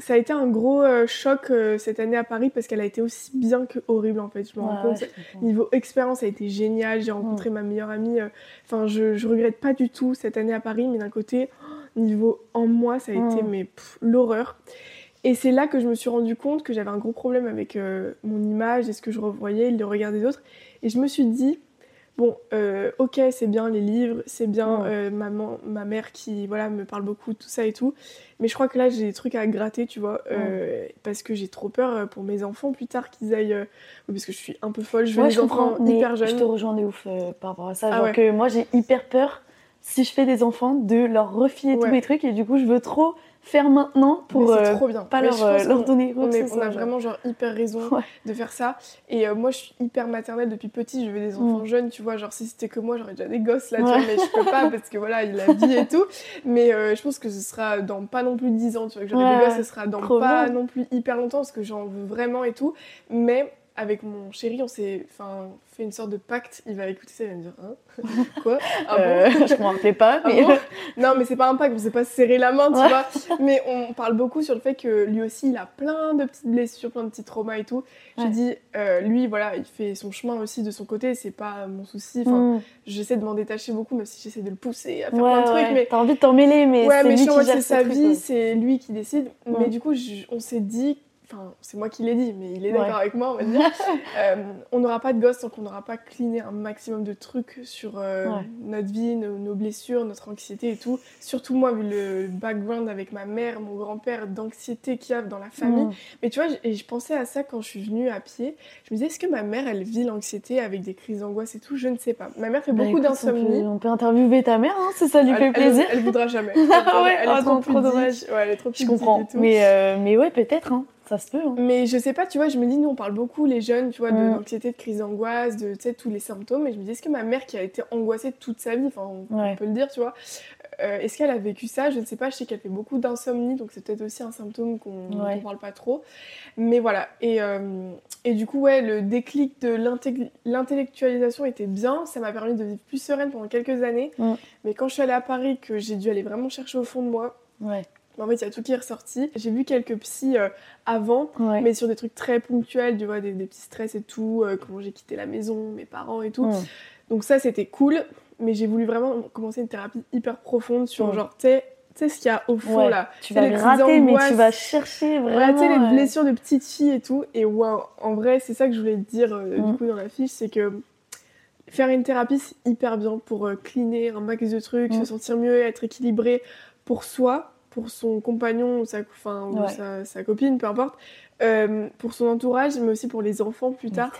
ça a été un gros euh, choc euh, cette année à Paris parce qu'elle a été aussi bien que horrible en fait. Je me rends compte. Niveau expérience, ça a été génial. J'ai rencontré ma meilleure amie. euh, Enfin, je, je regrette pas du tout cette année à Paris, mais d'un côté, oh, niveau en moi, ça a été Mm. mais l'horreur. Et c'est là que je me suis rendu compte que j'avais un gros problème avec mon image et ce que je revoyais, le regard des autres. Et je me suis dit, bon, euh, ok, c'est bien les livres, c'est bien euh, maman, ma mère qui voilà me parle beaucoup, tout ça et tout. Mais je crois que là, j'ai des trucs à gratter, tu vois, euh, parce que j'ai trop peur pour mes enfants plus tard qu'ils aillent. parce que je suis un peu folle, je veux je comprends, enfants hyper je jeunes. te rejoins de ouf par rapport à ça. Ah Genre ouais. que moi, j'ai hyper peur, si je fais des enfants, de leur refiler tous mes trucs. Et du coup, je veux trop faire maintenant pour euh, trop bien. pas Mais leur, euh, leur donner On, est- on a vraiment genre hyper raison Ouais. de faire ça. Et euh, moi, je suis hyper maternelle depuis petit. Je veux des enfants Mm. jeunes, tu vois. Genre, si c'était que moi, j'aurais déjà des gosses là, tu Ouais. vois, mais je peux pas parce que voilà, il la vie et tout. Mais euh, je pense que ce sera dans pas non plus 10 ans, tu vois. Que j'aurai Ouais, des gosses, ce sera dans Trop pas bien. non plus hyper longtemps parce que j'en veux vraiment et tout. Mais avec mon chéri, on s'est fait une sorte de pacte. Il va écouter ça, il va me dire hein? Quoi? Ah bon? Euh, Je m'en rappelais pas. Ah mais... non, mais c'est pas un pacte, on s'est pas serré la main, tu vois. Mais on parle beaucoup sur le fait que lui aussi, il a plein de petites blessures, plein de petits traumas et tout. Je dis, euh, lui, voilà, il fait son chemin aussi de son côté, c'est pas mon souci. Enfin, mm. J'essaie de m'en détacher beaucoup, même si j'essaie de le pousser à faire plein de trucs. Mais... T'as envie de t'en mêler, mais ouais, c'est lui qui c'est sa vie, c'est lui qui décide. Mais mm. du coup, on s'est dit enfin c'est moi qui l'ai dit, mais il est d'accord avec moi, on va dire. Euh, on n'aura pas de gosse tant qu'on n'aura pas cleané un maximum de trucs sur euh, notre vie, nos, blessures, notre anxiété et tout. Surtout moi, vu le background avec ma mère, mon grand-père, d'anxiété qu'il y a dans la famille. Mm. Mais tu vois, et je pensais à ça quand je suis venue à pied. Je me disais, est-ce que ma mère, elle vit l'anxiété avec des crises d'angoisse et tout? Je ne sais pas. Ma mère fait bah, beaucoup d'insomnie. On, peut interviewer ta mère, hein, si ça lui fait plaisir. Elle, voudra jamais. Elle, ah ouais, elle est oh, trop, dommage. Ouais, elle est trop Je comprends. Mais, euh, mais ouais, peut-être. Hein. Ça se peut. Hein. Mais je sais pas, tu vois, je me dis, nous on parle beaucoup, les jeunes, tu vois, de mm. l'anxiété, de crise d'angoisse, de tous les symptômes. Et je me dis, est-ce que ma mère qui a été angoissée toute sa vie, enfin, on, peut le dire, tu vois, euh, est-ce qu'elle a vécu ça? Je ne sais pas, je sais qu'elle fait beaucoup d'insomnie, donc c'est peut-être aussi un symptôme qu'on ne parle pas trop. Mais voilà. Et, euh, et du coup, ouais, le déclic de l'intellectualisation était bien. Ça m'a permis de vivre plus sereine pendant quelques années. Mm. Mais quand je suis allée à Paris, que j'ai dû aller vraiment chercher au fond de moi. Ouais en fait, il y a tout qui est ressorti. J'ai vu quelques psys euh, avant, mais sur des trucs très ponctuels, tu vois, des, petits stress et tout, euh, comment j'ai quitté la maison, mes parents et tout. Donc ça, c'était cool, mais j'ai voulu vraiment commencer une thérapie hyper profonde sur genre, tu sais, ce qu'il y a au fond là. Tu vas les gratter, mais tu vas chercher vraiment. tu sais, les euh, blessures de petites filles et tout. Et waouh, en vrai, c'est ça que je voulais te dire du mm. coup dans la fiche, c'est que faire une thérapie, c'est hyper bien pour cleaner un max de trucs, se sentir mieux, être équilibré pour soi, pour son compagnon ou sa, sa, copine, peu importe, euh, pour son entourage, mais aussi pour les enfants plus tard.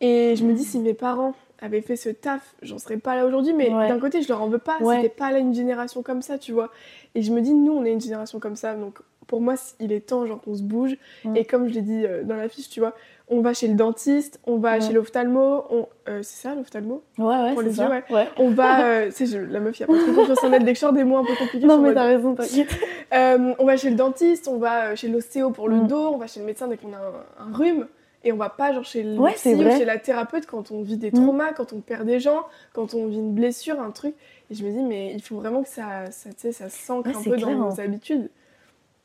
Et je me dis, si mes parents avaient fait ce taf, j'en serais pas là aujourd'hui, mais d'un côté, je leur en veux pas, c'était pas là une génération comme ça, tu vois. Et je me dis, nous, on est une génération comme ça, donc pour moi, il est temps, genre, qu'on se bouge. Et comme je l'ai dit euh, dans la fiche, tu vois, on va chez le dentiste, on va chez l'ophtalmo, on... Euh, c'est ça l'ophtalmo? Ouais, ouais, Pour les ça. yeux, ouais. On va, euh, c'est la meuf, il y a pas trop confiance en elle, dès que je sors des mots un peu compliqués. Non, mais t'as raison, t'inquiète. On va chez le dentiste, on va chez l'ostéo pour le mm. dos, on va chez le médecin dès qu'on a un, rhume. Et on va pas genre chez le ouais, psy ou chez la thérapeute quand on vit des mm. traumas, quand on perd des gens, quand on vit une blessure, un truc. Et je me dis, mais il faut vraiment que ça, ça, ça s'ancre un peu dans nos hein. habitudes.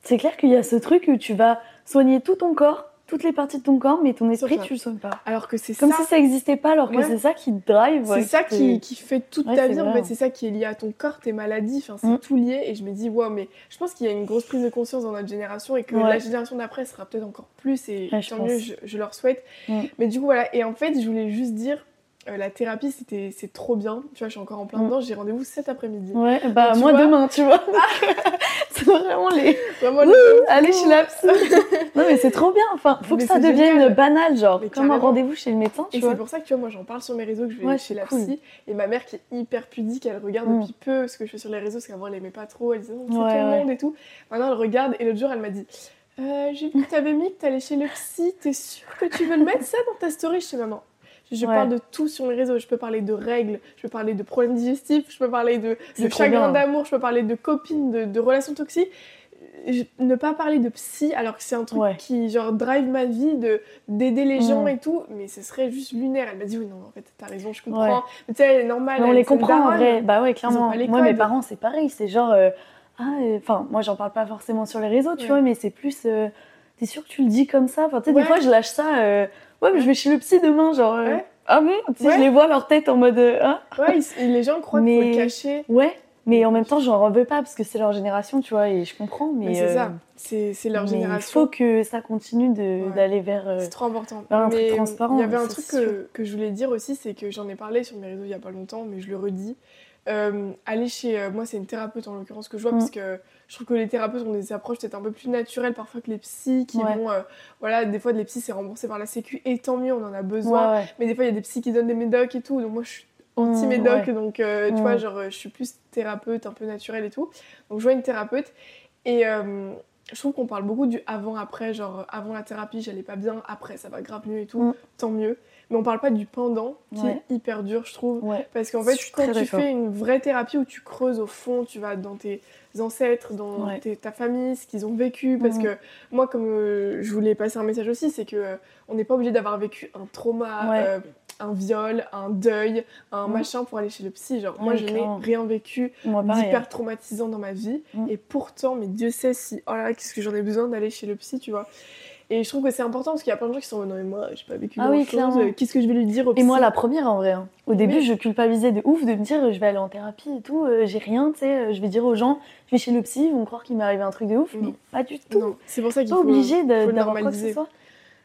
C'est clair qu'il y a ce truc où tu vas soigner tout ton corps toutes les parties de ton corps, mais ton esprit, tu le soignes pas. Alors que c'est Comme si ça n'existait pas, alors que c'est ça qui te drive. c'est ça qui, qui, fait toute ta vie, en fait. C'est ça qui est lié à ton corps, tes maladies, enfin, c'est mm. tout lié. Et je me dis, wow, mais je pense qu'il y a une grosse prise de conscience dans notre génération et que la génération d'après sera peut-être encore plus. Et tant mieux, je, leur souhaite. Mm. Mais du coup, voilà. Et en fait, je voulais juste dire, euh, la thérapie, c'était c'est trop bien. Tu vois, je suis encore en plein mm. dedans. J'ai rendez-vous cet après-midi. Ouais, bah moi demain, tu vois. c'est vraiment les. Vraiment allez chez la psy. non, mais c'est trop bien. Enfin, faut que ça devienne banal, genre, comme un rendez-vous chez le médecin, tu Et c'est pour ça que, tu vois, moi, j'en parle sur mes réseaux que je vais chez la psy. Et ma mère, qui est hyper pudique, elle regarde mm. depuis peu ce que je fais sur les réseaux, parce qu'avant, elle aimait pas trop. Elle disait, c'est tout le monde et tout. Maintenant, elle regarde. Et l'autre jour, elle m'a dit. Euh, j'ai vu que t'avais mis que t'allais chez le psy, t'es sûre que tu veux le mettre ça dans ta story? Chez maman je parle de tout sur mes réseaux. Je peux parler de règles, je peux parler de problèmes digestifs, je peux parler de, de chagrin d'amour, je peux parler de copines, de, relations toxiques. ne pas parler de psy alors que c'est un truc qui genre drive ma vie de d'aider les gens mm. et tout mais ce serait juste lunaire. Elle m'a dit oui non en fait t'as raison je comprends. Mais tu sais est normale on les comprend en vrai. Bah ouais clairement. moi mes parents c'est pareil. C'est genre euh, ah enfin moi j'en parle pas forcément sur les réseaux tu vois mais c'est plus euh, t'es sûr que tu le dis comme ça? Enfin tu sais des fois je lâche ça euh, ouais, mais je vais chez le psy demain, genre. Euh, ah bon? Si je les vois leur tête en mode. Euh, hein? Ouais, les gens croient qu'il faut le cacher. Ouais, mais en même temps, j'en veux pas parce que c'est leur génération, tu vois, et je comprends. Mais, c'est ça, euh, c'est leur génération. Il faut que ça continue d'aller vers. c'est trop important. un truc transparent. Il y avait un truc que, que, je voulais dire aussi, c'est que j'en ai parlé sur mes réseaux il y a pas longtemps, mais je le redis. Aller chez. moi, c'est une thérapeute en l'occurrence que je vois, mm. parce que je trouve que les thérapeutes ont des approches peut-être un peu plus naturelles parfois que les psys qui vont euh, voilà des fois les psys c'est remboursé par la sécu et tant mieux on en a besoin mais des fois il y a des psys qui donnent des médocs et tout donc moi je suis anti médoc donc euh, tu vois genre je suis plus thérapeute un peu naturelle et tout donc je vois une thérapeute et je trouve qu'on parle beaucoup du avant-après, genre avant la thérapie, j'allais pas bien, après ça va grave mieux et tout, Mm. tant mieux. Mais on parle pas du pendant, qui Ouais. est hyper dur, je trouve. Ouais. Parce qu'en fait, quand tu fais une vraie thérapie où tu creuses au fond, tu vas dans tes ancêtres, dans Ouais. tes- ta famille, ce qu'ils ont vécu. Parce Mhm. que moi, comme euh, je voulais passer un message aussi, c'est que euh, on n'est pas obligé d'avoir vécu un trauma, euh, un viol, un deuil, un Mhm. machin pour aller chez le psy. Genre, moi, je n'ai rien vécu hein. d'hyper traumatisant dans ma vie. Mm. Et pourtant, mais Dieu sait si, oh là là, qu'est-ce que j'en ai besoin d'aller chez le psy, tu vois. Et je trouve que c'est important parce qu'il y a plein de gens qui sont non mais moi, j'ai pas vécu Ah oui, clairement. euh, qu'est-ce que je vais lui dire au Et moi, la première en vrai. hein. Au début, Oui. je culpabilisais de ouf de me dire je vais aller en thérapie et tout, euh, j'ai rien, tu sais. euh, Je vais dire aux gens, je vais chez le psy, ils vont croire qu'il m'est arrivé un truc de ouf, Non. mais pas du tout. C'est pour ça qu'il Pas faut, obligé d'avoir quoi que ce soit.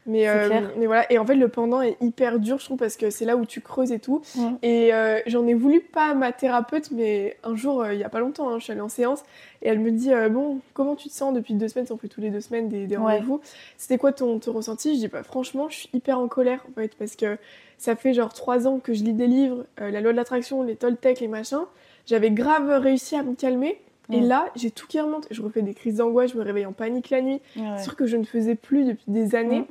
Mais, euh, mais voilà, et en fait le pendant est hyper dur je trouve parce que c'est là où tu creuses et tout. Ouais. Et euh, j'en ai voulu pas à ma thérapeute, mais un jour, euh, il y a pas longtemps, hein, je suis allée en séance et elle me dit Bon, comment tu te sens depuis deux semaines? On fait tous les deux semaines des, des Ouais. rendez-vous. C'était quoi ton, ton ressenti Je dis bah, Franchement, je suis hyper en colère en fait parce que ça fait genre trois ans que je lis des livres, euh, la loi de l'attraction, les Toltec, les machins. J'avais grave réussi à me calmer. Et Ouais. là, j'ai tout qui remonte. Je refais des crises d'angoisse, je me réveille en panique la nuit. Ouais. C'est sûr que je ne faisais plus depuis des années. Mm.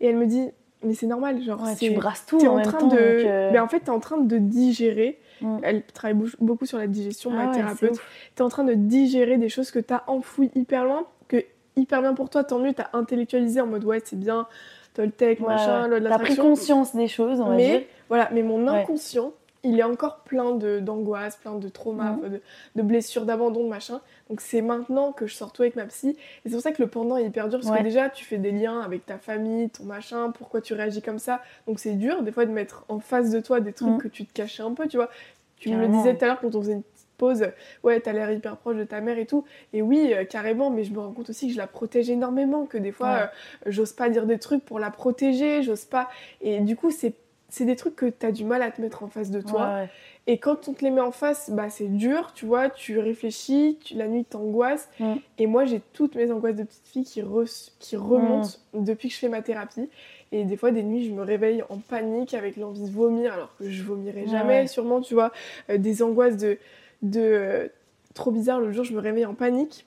Et elle me dit, mais c'est normal, genre, Ouais, tu brasses tout T'es en, en même train temps. de... euh, Ben, en fait, t'es en train de digérer. Mm. Elle travaille beaucoup sur la digestion, ah ma ouais, c'est thérapeute. ouf. T'es en train de digérer des choses que t'as enfouies hyper loin, que hyper bien pour toi, tant mieux, t'as intellectualisé en mode, ouais, c'est bien, Toltec, Ouais, machin, ouais. T'as pris conscience des choses, on va dire. Mais, voilà, mais mon Ouais. inconscient, il est encore plein d'angoisse, plein de traumas, Mhm. de, de blessures, d'abandon, de machin. Donc c'est maintenant que je sors tout avec ma psy. Et c'est pour ça que le pendant est hyper dur, parce Ouais. que déjà, tu fais des liens avec ta famille, ton machin, pourquoi tu réagis comme ça. Donc c'est dur, des fois, de mettre en face de toi des trucs Mhm. que tu te cachais un peu, tu vois. Tu me le disais tout à l'heure quand on faisait une petite pause, ouais, t'as l'air hyper proche de ta mère et tout. Et oui, euh, carrément, mais je me rends compte aussi que je la protège énormément, que des fois, Ouais. euh, j'ose pas dire des trucs pour la protéger, j'ose pas. Et du coup, c'est c'est des trucs que t'as du mal à te mettre en face de toi. Ouais, ouais. Et quand on te les met en face, bah c'est dur, tu vois, tu réfléchis, tu, la nuit t'angoisses. Mm. Et moi, j'ai toutes mes angoisses de petite fille qui, re- qui remontent depuis que je fais ma thérapie. Et des fois, des nuits, je me réveille en panique avec l'envie de vomir, alors que je vomirai jamais, ouais. sûrement, tu vois. Euh, des angoisses de. de euh, trop bizarre, le jour, je me réveille en panique.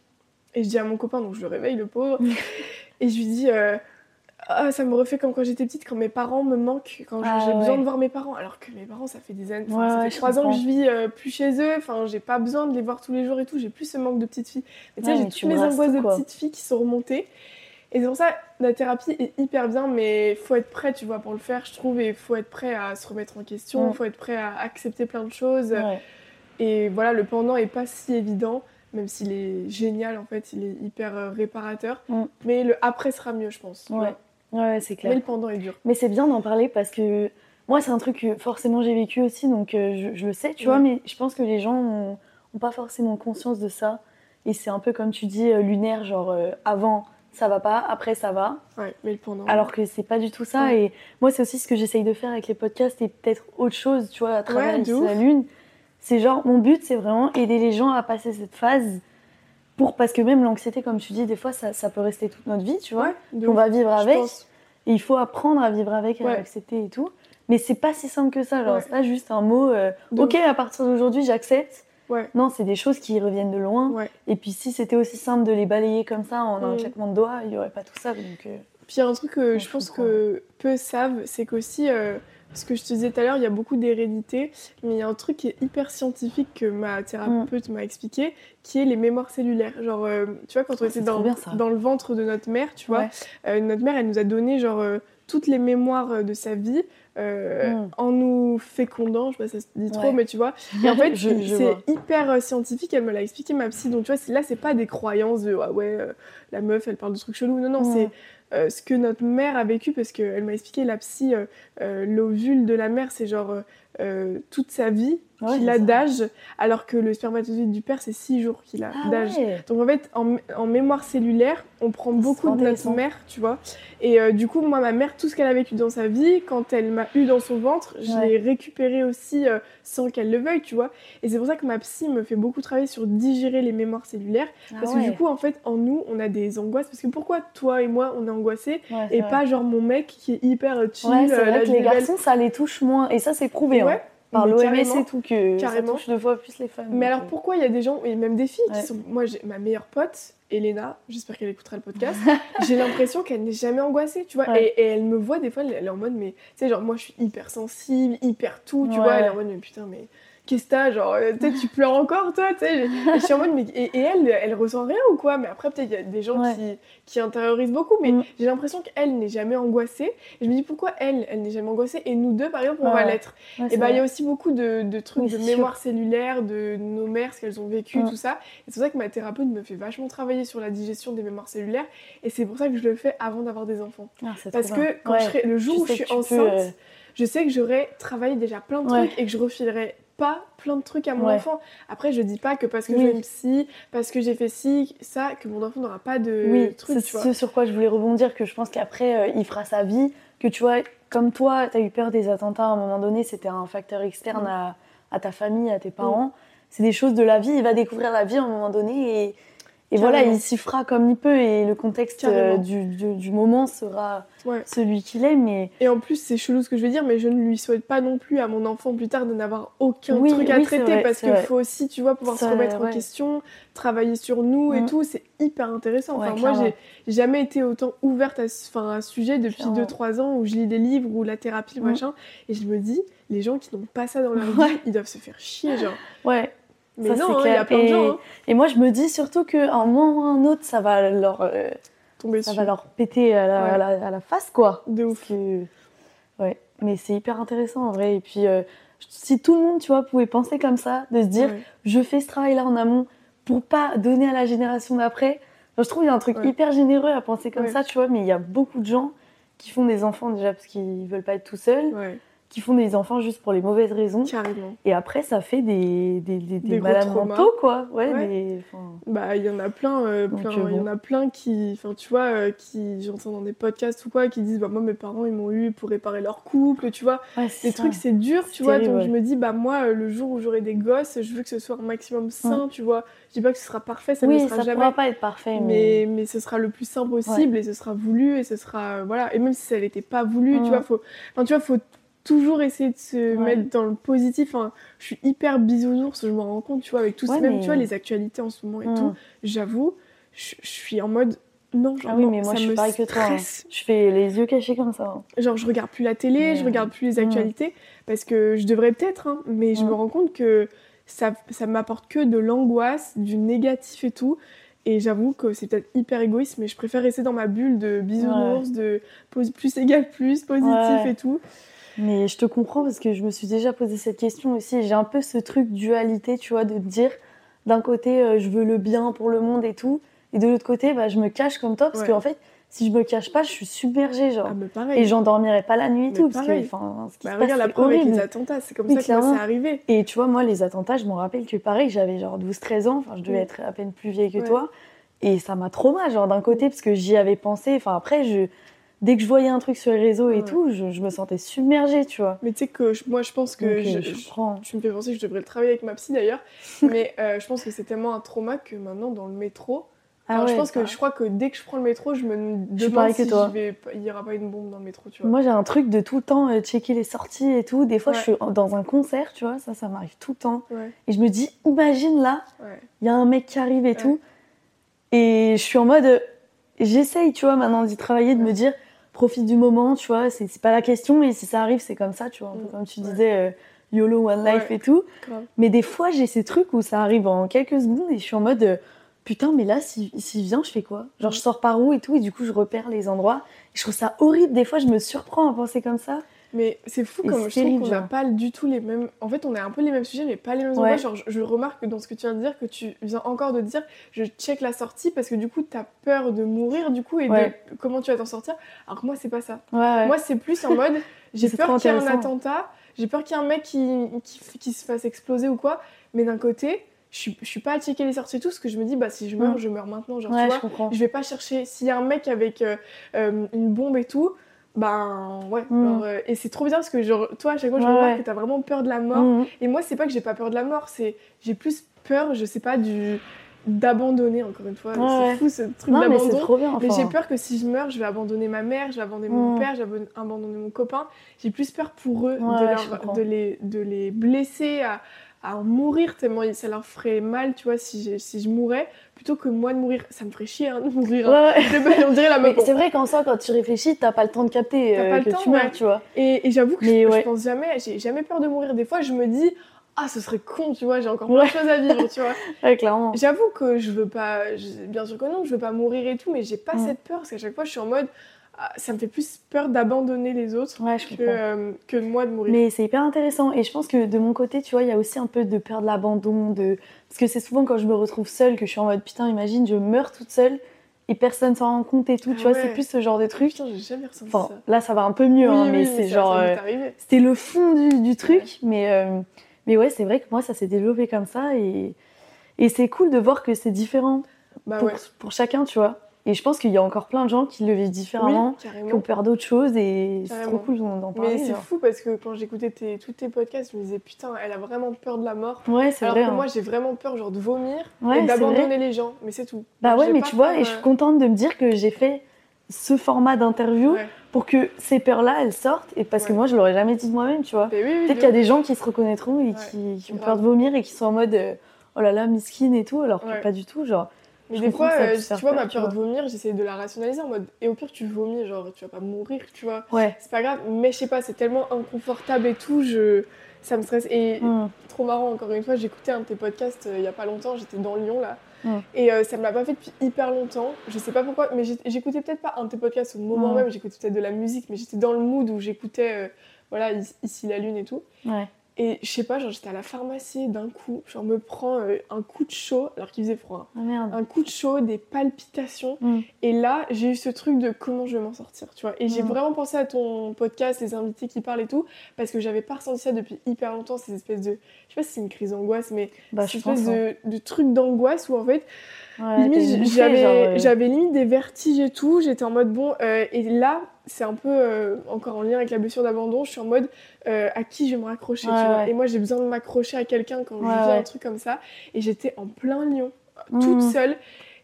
Et je dis à mon copain, donc je le réveille, le pauvre. Mm. et je lui dis. euh, ah, ça me refait comme quand j'étais petite, quand mes parents me manquent, quand Ah, j'ai besoin ouais. de voir mes parents. Alors que mes parents, ça fait des années, Ouais, ça ouais, fait trois ans que je vis euh, plus chez eux. Enfin, j'ai pas besoin de les voir tous les jours et tout. J'ai plus ce manque de petite fille. Mais tu sais, Ouais, j'ai toutes mes angoisses de petite fille qui sont remontées. Et c'est pour ça, la thérapie est hyper bien, mais faut être prêt, tu vois, pour le faire, je trouve. Et faut être prêt à se remettre en question. Faut être prêt à accepter plein de choses. Ouais. Et voilà, le pendant est pas si évident, même s'il est génial, en fait, il est hyper euh, réparateur. Mm. Mais le après sera mieux, je pense. Ouais. Ouais, c'est clair. Mais le pendant est dur. Mais c'est bien d'en parler parce que moi, c'est un truc que forcément j'ai vécu aussi, donc euh, je, je le sais, tu Ouais. vois, mais je pense que les gens ont, ont pas forcément conscience de ça. Et c'est un peu comme tu dis, euh, lunaire, genre euh, avant ça va pas, après ça va. Ouais, mais le pendant. Alors que c'est pas du tout ça. Ouais. Et moi, c'est aussi ce que j'essaye de faire avec les podcasts et peut-être autre chose, tu vois, à travers Ouais, la Lune. C'est genre, mon but, c'est vraiment aider les gens à passer cette phase. Pour, parce que même l'anxiété, comme tu dis, des fois, ça, ça peut rester toute notre vie, tu vois. Ouais, On va vivre avec. Et il faut apprendre à vivre avec, à Ouais. l'accepter et tout. Mais c'est pas si simple que ça. Genre, Ouais. c'est pas juste un mot. euh, ok, à partir d'aujourd'hui, j'accepte. Non, c'est des choses qui reviennent de loin. Et puis, si c'était aussi simple de les balayer comme ça en un Mm. claquement de doigts, il y aurait pas tout ça. Donc, euh, Puis il y a un truc que je pense que peu savent, c'est qu'aussi, euh, ce que je te disais tout à l'heure, il y a beaucoup d'hérédité, mais il y a un truc qui est hyper scientifique que ma thérapeute Mm. m'a expliqué, qui est les mémoires cellulaires. Genre, euh, tu vois, quand on Ah, était dans, bien, le ventre de notre mère, tu vois, ouais. euh, notre mère, elle nous a donné genre euh, toutes les mémoires de sa vie Mm. en nous fécondant, je sais pas si ça se dit trop, mais tu vois. Et en fait, c'est hyper scientifique, elle me l'a expliqué, ma psy. Donc, tu vois, là, c'est pas des croyances de ah ouais, la meuf, elle parle de trucs chelous. Non, non, Mm. c'est euh, ce que notre mère a vécu, parce qu'elle m'a expliqué, la psy, euh, euh, l'ovule de la mère, c'est genre euh, toute sa vie Ouais, qu'il a d'âge, alors que le spermatozoïde du père, c'est 6 jours qu'il a Ah d'âge. ouais. Donc en fait, en, en mémoire cellulaire, on prend beaucoup de notre mère, tu vois. Et euh, du coup, moi, ma mère, tout ce qu'elle a vécu dans sa vie, quand elle m'a eu dans son ventre, je Ouais. l'ai récupéré aussi euh, sans qu'elle le veuille, tu vois. Et c'est pour ça que ma psy me fait beaucoup travailler sur digérer les mémoires cellulaires. Parce Ah que ouais. du coup, en fait, en nous, on a des angoisses. Parce que pourquoi toi et moi, on est angoissés et vrai. pas genre mon mec qui est hyper chill, Ouais, c'est vrai que les garçons, ça les touche moins. Et ça, c'est prouvé. Hein. Ouais. par l'OMS et tout que carrément. ça touche deux fois plus les femmes. Mais alors euh, pourquoi il y a des gens, et même des filles, qui sont. Moi, j'ai ma meilleure pote, Elena, j'espère qu'elle écoutera le podcast, j'ai l'impression qu'elle n'est jamais angoissée, tu vois. Ouais. Et, et elle me voit des fois, elle, elle est en mode, mais tu sais, genre, moi je suis hyper sensible, hyper tout, tu Ouais. vois. Elle est en mode, mais putain, mais qu'est-ce que t'as Genre, euh, peut-être tu pleures encore, toi, tu sais. Et Je suis en mode, mais. Et, et elle, elle ressent rien ou quoi? Mais après, peut-être il y a des gens Ouais. qui, qui intériorisent beaucoup, mais Mm. j'ai l'impression qu'elle n'est jamais angoissée. Et je me dis, pourquoi elle, elle n'est jamais angoissée? Et nous deux, par exemple, on va l'être. ouais, Et bah, il y a aussi beaucoup de, de trucs Oui, de mémoire cellulaire, de nos mères, ce qu'elles ont vécu, Mm. tout ça. Et c'est pour ça que ma thérapeute me fait vachement travailler sur la digestion des mémoires cellulaires. Et c'est pour ça que je le fais avant d'avoir des enfants. Ah, Parce que quand je serai- le jour où je suis peux, enceinte, euh, je sais que j'aurai travaillé déjà plein de trucs et que je refilerai pas plein de trucs à mon Ouais. enfant. Après, je dis pas que parce que Oui. vais psy, parce que j'ai fait ci, ça, que mon enfant n'aura pas de oui, trucs, c'est ce sur quoi je voulais rebondir, que je pense qu'après, euh, il fera sa vie, que tu vois, comme toi, tu as eu peur des attentats à un moment donné, c'était un facteur externe Mm. à, à ta famille, à tes parents. C'est des choses de la vie, il va découvrir la vie à un moment donné et, et voilà, il s'y fera comme il peut et le contexte euh, du, du- du moment sera Ouais. celui qu'il est, mais Et en plus, c'est chelou ce que je veux dire, mais je ne lui souhaite pas non plus à mon enfant plus tard de n'avoir aucun Oui, truc à oui, traiter vrai, parce qu'il faut aussi, tu vois, pouvoir Ça, se remettre en question, travailler sur nous et Mm. tout. C'est hyper intéressant. Enfin, moi, j'ai jamais été autant ouverte à ce, enfin, à ce sujet depuis Clairement. 2-3 ans où je lis des livres ou la thérapie, Mm. machin. Et je me dis, les gens qui n'ont pas ça dans leur vie, ils doivent se faire chier, genre. ouais. Mais Ça, non, hein, il y a plein de gens, hein, Et moi, je me dis surtout qu'à un moment ou un autre, ça va leur, euh, tomber ça dessus. va leur péter à la, Ouais. à la- à la face, quoi. De ouf. que... Ouais, mais c'est hyper intéressant en vrai. Et puis, euh, si tout le monde, tu vois, pouvait penser comme ça, de se dire, Ouais. je fais ce travail-là en amont pour pas donner à la génération d'après. Enfin, je trouve qu'il y a un truc Ouais. hyper généreux à penser comme ça, tu vois, mais il y a beaucoup de gens qui font des enfants déjà parce qu'ils veulent pas être tout seuls, qui font des enfants juste pour les mauvaises raisons. carrément. Et après, ça fait des, des, des, des Des malades mentaux, quoi. Ouais, Bah, il y en a plein, euh, plein euh, il y en a plein qui, enfin, tu vois, euh, qui, j'entends dans des podcasts ou quoi, qui disent, bah, moi, mes parents, ils m'ont eu pour réparer leur couple, tu vois. ouais, Les ça. trucs, c'est dur, tu vois. terrible, Donc, ouais. je me dis, bah, moi, le jour où j'aurai des gosses, je veux que ce soit un maximum sain, tu vois. Je dis pas que ce sera parfait, ça ne oui, sera ça jamais. pourra pas être parfait, Mais, mais... mais ce sera le plus sain possible et ce sera voulu et ce sera. voilà. Et même si ça n'était pas voulu, Mm. tu vois, faut. Enfin, tu vois, faut toujours essayer de se Ouais. mettre dans le positif. Enfin, je suis hyper bisounours, je me rends compte, tu vois, avec tout Ouais, ça, même mais- tu vois, les actualités en ce moment et Mm. tout. J'avoue, je, je suis en mode. Non, genre, Ah oui, non, mais moi, ça je suis me pareil que toi. hein. Je fais les yeux cachés comme ça. hein. Genre, je regarde plus la télé, Mais, je regarde plus les mm. actualités, parce que je devrais peut-être, hein, mais je Mm. me rends compte que ça, ça m'apporte que de l'angoisse, du négatif et tout. Et j'avoue que c'est peut-être hyper égoïste, mais je préfère rester dans ma bulle de bisounours, de pos- plus égal plus, positif Ouais. et tout. Mais je te comprends parce que je me suis déjà posé cette question aussi. J'ai un peu ce truc dualité, tu vois, de dire d'un côté, euh, je veux le bien pour le monde et tout, et de l'autre côté, bah, je me cache comme toi parce Ouais. qu'en fait, si je me cache pas, je suis submergée, genre. Ah, mais pareil. et j'endormirai pas la nuit et tout, parce que pareil. enfin, ce qui Bah, se passe, regarde la c'est preuve avec les attentats, c'est comme Oui, ça que clairement. c'est arrivé. Et tu vois, moi, les attentats, je me rappelle que pareil, j'avais genre 12-13 ans, enfin, je devais Mm. être à peine plus vieille que Ouais. toi, et ça m'a trop mal, genre d'un côté, parce que j'y avais pensé, enfin, après, je... dès que je voyais un truc sur les réseaux et Ouais. tout, je, je me sentais submergée, tu vois. Mais tu sais que je- moi je pense que je- je je- tu me fais penser que je devrais le travailler avec ma psy d'ailleurs, mais euh, je pense que c'est tellement un trauma que maintenant dans le métro, Ah Alors, je ouais, pense que bah, je crois que dès que je prends le métro, je me demande si toi. je vais il y aura pas une bombe dans le métro, tu vois. Moi, j'ai un truc de tout le temps euh, checker les sorties et tout. Des fois, Ouais. je suis dans un concert, tu vois, ça, ça m'arrive tout le temps. Et je me dis, imagine là, il y a un mec qui arrive et tout. Et je suis en mode, j'essaye, tu vois, maintenant d'y travailler, de me dire, profite du moment, tu vois, c'est pas la question. Et si ça arrive, c'est comme ça, tu vois, un peu Mm, comme tu disais, euh, YOLO, One Life Ouais. et tout. Mais des fois, j'ai ces trucs où ça arrive en quelques secondes et je suis en mode, euh, putain, mais là, s'il si vient, je fais quoi? Genre, Mm. je sors par où et tout, et du coup, je repère les endroits. Et je trouve ça horrible. Des fois, je me surprends à penser comme ça. Mais c'est fou comme je trouve qu'on n'a pas du tout les mêmes. En fait, on a un peu les mêmes sujets, mais pas les mêmes Ouais. endroits. Genre, je, remarque dans ce que tu viens de dire que tu viens encore de dire, je check la sortie parce que du coup, t'as peur de mourir, du coup, et Ouais. de comment tu vas t'en sortir. Alors que moi, c'est pas ça. Ouais. Moi, c'est plus en mode, j'ai peur qu'il y ait un attentat, j'ai peur qu'il y ait un mec qui, qui, qui se fasse exploser ou quoi, mais d'un côté, je suis, je suis pas à checker les sorties et tout, parce que je me dis, bah si je meurs, Mm. je meurs maintenant, genre, ouais, tu je vois. Je vais pas chercher, s'il y a un mec avec euh, euh, une bombe et tout, ben ouais. Mm. genre, euh, et c'est trop bien parce que genre, toi, à chaque fois, je Ouais, remarque ouais. que t'as vraiment peur de la mort. Mhm. Et moi, c'est pas que j'ai pas peur de la mort, c'est j'ai plus peur, je sais pas, du. d'abandonner, encore une fois. Ouais. C'est fou ce truc mais d'abandon. trop bien. Mais enfin. j'ai peur que si je meurs, je vais abandonner ma mère, je vais abandonner mon Mm. père, je vais abandonner mon copain. J'ai plus peur pour eux de, leur- les, de les blesser, à, à en mourir tellement ça leur ferait mal, tu vois, si, si je mourais, plutôt que moi de mourir. Ça me ferait chier hein, de mourir. hein. Ouais, On dirait la meuf. c'est vrai qu'en soi, quand tu réfléchis, t'as pas le temps de capter T'as euh, pas le que temps, tu meurs, ouais. tu vois. Et, et j'avoue que Mais je, pense jamais, j'ai jamais peur de mourir. Des fois, je me dis, ah, ce serait con, tu vois, j'ai encore plein de choses à vivre, tu vois. Ouais, clairement. J'avoue que je veux pas, je- bien sûr que non, je veux pas mourir et tout, mais j'ai pas Mm. cette peur parce qu'à chaque fois, je suis en mode, ça me fait plus peur d'abandonner les autres Ouais, que, euh, que moi de mourir. Mais c'est hyper intéressant. Et je pense que de mon côté, tu vois, il y a aussi un peu de peur de l'abandon. De... Parce que c'est souvent quand je me retrouve seule que je suis en mode putain, imagine, je meurs toute seule et personne s'en rend compte et tout. Ah tu vois, ouais. c'est plus ce genre de truc. Putain, j'ai jamais ressenti Enfin, ça. là, ça va un peu mieux, Oui, hein, oui, mais oui, c'est genre. euh. C'était le fond du, du truc. Mais, euh, mais ouais, c'est vrai que moi, ça s'est développé comme ça. Et, et c'est cool de voir que c'est différent Bah pour chacun, tu vois. Et je pense qu'il y a encore plein de gens qui le vivent différemment, Oui, qui ont peur d'autres choses. Et c'est trop cool d'en parler. Mais c'est fou parce que quand j'écoutais tes, tous tes podcasts, je me disais putain, elle a vraiment peur de la mort. Ouais, c'est Alors vrai. que hein. moi, j'ai vraiment peur genre de vomir Ouais, et d'abandonner les gens, mais c'est tout. Bah ouais, mais tu vois, et je suis euh, contente de me dire que j'ai fait ce format d'interview ouais. pour que ces peurs-là, elles sortent. Et parce que moi, je l'aurais jamais dit de moi-même, tu vois. Oui, oui, Peut-être qu'il y a des gens qui se reconnaîtront et qui, qui ont peur de vomir et qui sont en mode euh, oh là là, miskin et tout, alors que pas du tout. Genre, Mais Je des fois, euh, tu vois, ma peur de vomir, j'essaie de la rationaliser en mode et au pire, tu vomis, genre tu vas pas mourir, tu vois. ouais. C'est pas grave, mais je sais pas, c'est tellement inconfortable et tout, je... ça me stresse. Et Hmm. trop marrant, encore une fois, j'écoutais un de tes podcasts euh, il y a pas longtemps, j'étais dans Lyon là. Mm. Et euh, ça me l'a pas fait depuis hyper longtemps. Je sais pas pourquoi, mais j'écoutais peut-être pas un de tes podcasts au moment Mm. même, j'écoutais peut-être de la musique, mais j'étais dans le mood où j'écoutais, voilà, Ici la Lune et tout. Ouais. Et je sais pas, genre j'étais à la pharmacie d'un coup, genre me prend euh, un coup de chaud, alors qu'il faisait froid. hein. Ah merde. Un coup de chaud, des palpitations. Mm. Et là, j'ai eu ce truc de comment je vais m'en sortir, tu vois. Et j'ai Mm. vraiment pensé à ton podcast, les invités qui parlent et tout, parce que j'avais pas ressenti ça depuis hyper longtemps, ces espèces de. Je sais pas si c'est une crise d'angoisse, mais Bah, cette je pense. espèce hein. de, de truc d'angoisse où en fait, Ouais, limite, j'avais euh, j'avais limite des vertiges et tout, j'étais en mode bon. euh, et là, c'est un peu euh, encore en lien avec la blessure d'abandon, je suis en mode euh, à qui je vais me raccrocher, Ouais, tu vois. ouais. Et moi, j'ai besoin de m'accrocher à quelqu'un quand Ouais, je vis un truc comme ça. Et j'étais en plein Lyon, toute Mhm. seule.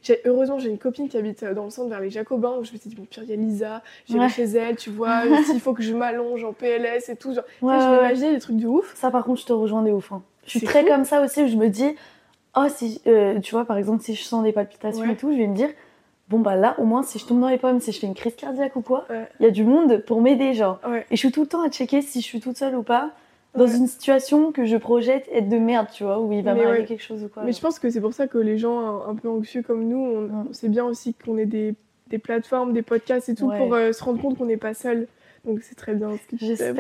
J'ai- Heureusement, j'ai une copine qui habite euh, dans le centre vers les Jacobins, où je me suis dit, bon, pire, il y a Lisa, j'irai chez elle, tu vois, s'il faut que je m'allonge en PLS et tout. Genre, je m'imaginais des trucs de ouf. Ça, par contre, je te rejoins des ouf. hein. Je suis très fou. comme ça aussi, où je me dis, oh, si, euh, tu vois, par exemple, si je sens des palpitations et tout, je vais me dire, bon, bah là, au moins, si je tombe dans les pommes, si je fais une crise cardiaque ou quoi, Ouais. il y a du monde pour m'aider, genre. Ouais. Et je suis tout le temps à checker si je suis toute seule ou pas, dans Ouais. une situation que je projette être de merde, tu vois, où il va m'arriver quelque chose ou quoi. Mais je pense que c'est pour ça que les gens un, un peu anxieux comme nous, on, c'est bien aussi qu'on ait des, des plateformes, des podcasts et tout pour euh, se rendre compte qu'on n'est pas seul. Donc c'est très bien ce que. J'espère.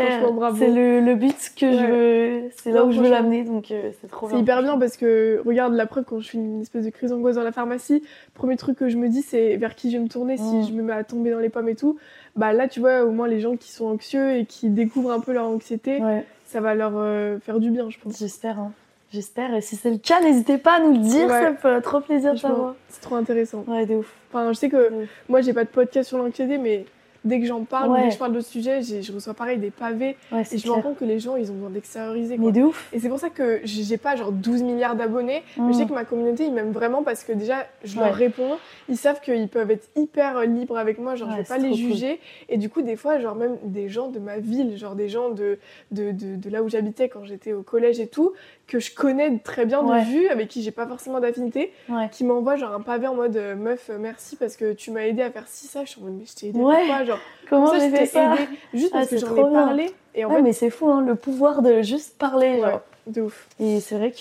C'est le, le but que je veux, c'est là où je veux l'amener, donc euh, c'est trop C'est bien. hyper bien parce que regarde la preuve quand je fais une espèce de crise d'angoisse dans la pharmacie, premier truc que je me dis c'est vers qui je vais me tourner Mm. si je me mets à tomber dans les pommes et tout. Bah là tu vois au moins les gens qui sont anxieux et qui découvrent un peu leur anxiété, Ouais, ça va leur euh, faire du bien je pense. j'espère. hein. J'espère. Et si c'est le cas, n'hésitez pas à nous le dire, Ouais. ça me fait trop plaisir de savoir. c'est trop intéressant. Ouais, de ouf. Enfin je sais que moi j'ai pas de podcast sur l'anxiété mais dès que j'en parle, Ouais. dès que je parle de ce sujet, je reçois pareil des pavés Ouais, et je me rends compte que les gens ils ont besoin d'extérioriser. Mais de ouf. Et c'est pour ça que j'ai pas genre 12 milliards d'abonnés, mais je sais Mm. que ma communauté ils m'aiment vraiment parce que déjà je Ouais. leur réponds, ils savent qu'ils peuvent être hyper euh, libres avec moi, genre je vais pas les cool. juger. Et du coup des fois genre même des gens de ma ville, genre des gens de, de, de, de là où j'habitais quand j'étais au collège et tout, que je connais très bien de Ouais. vue, avec qui j'ai pas forcément d'affinité, Ouais. qui m'envoient genre un pavé en mode euh, meuf euh, merci parce que tu m'as aidé à faire ci ça, je suis en mode mais je t'ai aidé Ouais. pourquoi genre? Comment ça, j'ai je t'ai fait ça? aidé juste Ah, parce que j'en ai parlé et en fait mais c'est fou, hein, le pouvoir de juste parler. genre. De ouf. Et c'est vrai que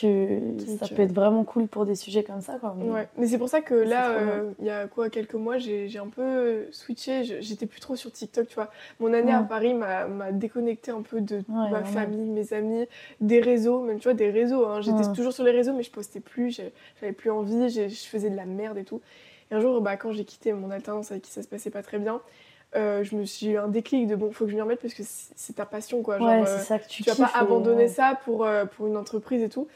ça euh, peut être vraiment cool pour des sujets comme ça. Quoi. Mais- Ouais, mais c'est pour ça que là, euh, il y a quoi, quelques mois, j'ai un peu switché. J'étais plus trop sur TikTok, tu vois. Mon année à. Paris m'a déconnecté un peu de Ouais, ma famille, mes amis, des réseaux, même tu vois, des réseaux. hein. J'étais toujours sur les réseaux, mais je postais plus, j'avais plus envie, je faisais de la merde et tout. Et un jour, bah, quand j'ai quitté mon alternance avec qui ça se passait pas très bien, euh, je me suis eu un déclic de bon, faut que je m'y remette parce que c'est ta passion, quoi. Genre, Ouais, euh, c'est ça que tu tu vas pas abandonner ouais. ça pour, euh, pour une entreprise et tout.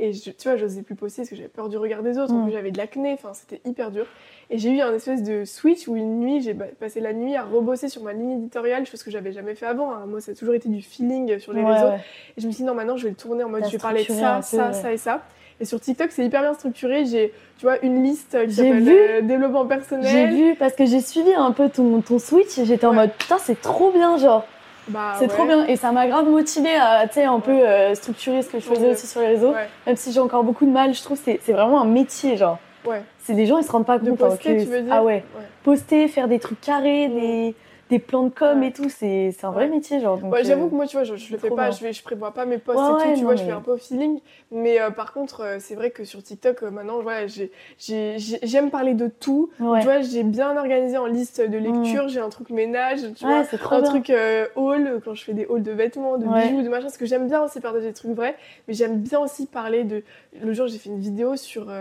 Et je- tu vois, j'osais plus poster parce que j'avais peur du regard des autres. Mm. j'avais de l'acné. Enfin, c'était hyper dur. Et j'ai eu un espèce de switch où une nuit, j'ai passé la nuit à rebosser sur ma ligne éditoriale, chose que j'avais jamais fait avant. hein. Moi, ça a toujours été du feeling sur les Ouais, réseaux. Et je me suis dit, non, maintenant, je vais le tourner en mode, je vais parler de ça, ça, ça et ça. Et sur TikTok, c'est hyper bien structuré. J'ai, tu vois, une liste qui J'ai s'appelle vu. euh, développement J'ai personnel. vu parce que j'ai suivi un peu ton, ton switch et j'étais en mode putain c'est trop bien genre Bah, c'est ouais. trop bien et ça m'a grave motivé à tu sais un peu euh, structurer ce que je faisais aussi sur les réseaux même si j'ai encore beaucoup de mal je trouve que c'est c'est vraiment un métier genre ouais. c'est des gens ils se rendent pas De compte hein, poster, que- tu veux dire ah ouais poster faire des trucs carrés Mm. des, des plans de com et tout c'est un vrai métier genre donc Ouais, J'avoue euh, que moi, tu vois, je, je le fais pas, je, vais, je prévois pas mes posts et tout, tu non, vois, je fais un peu au feeling. Mais euh, par contre, euh, c'est vrai que sur TikTok, euh, maintenant, voilà, j'ai- j'ai- j'ai- j'aime parler de tout. Tu vois, j'ai bien organisé en liste de lecture, j'ai un truc ménage, tu vois, un bien. truc haul, quand je fais des hauls de vêtements, de bijoux, de machin, parce que j'aime bien aussi partager des trucs vrais, mais j'aime bien aussi parler de... Le jour, j'ai fait une vidéo sur,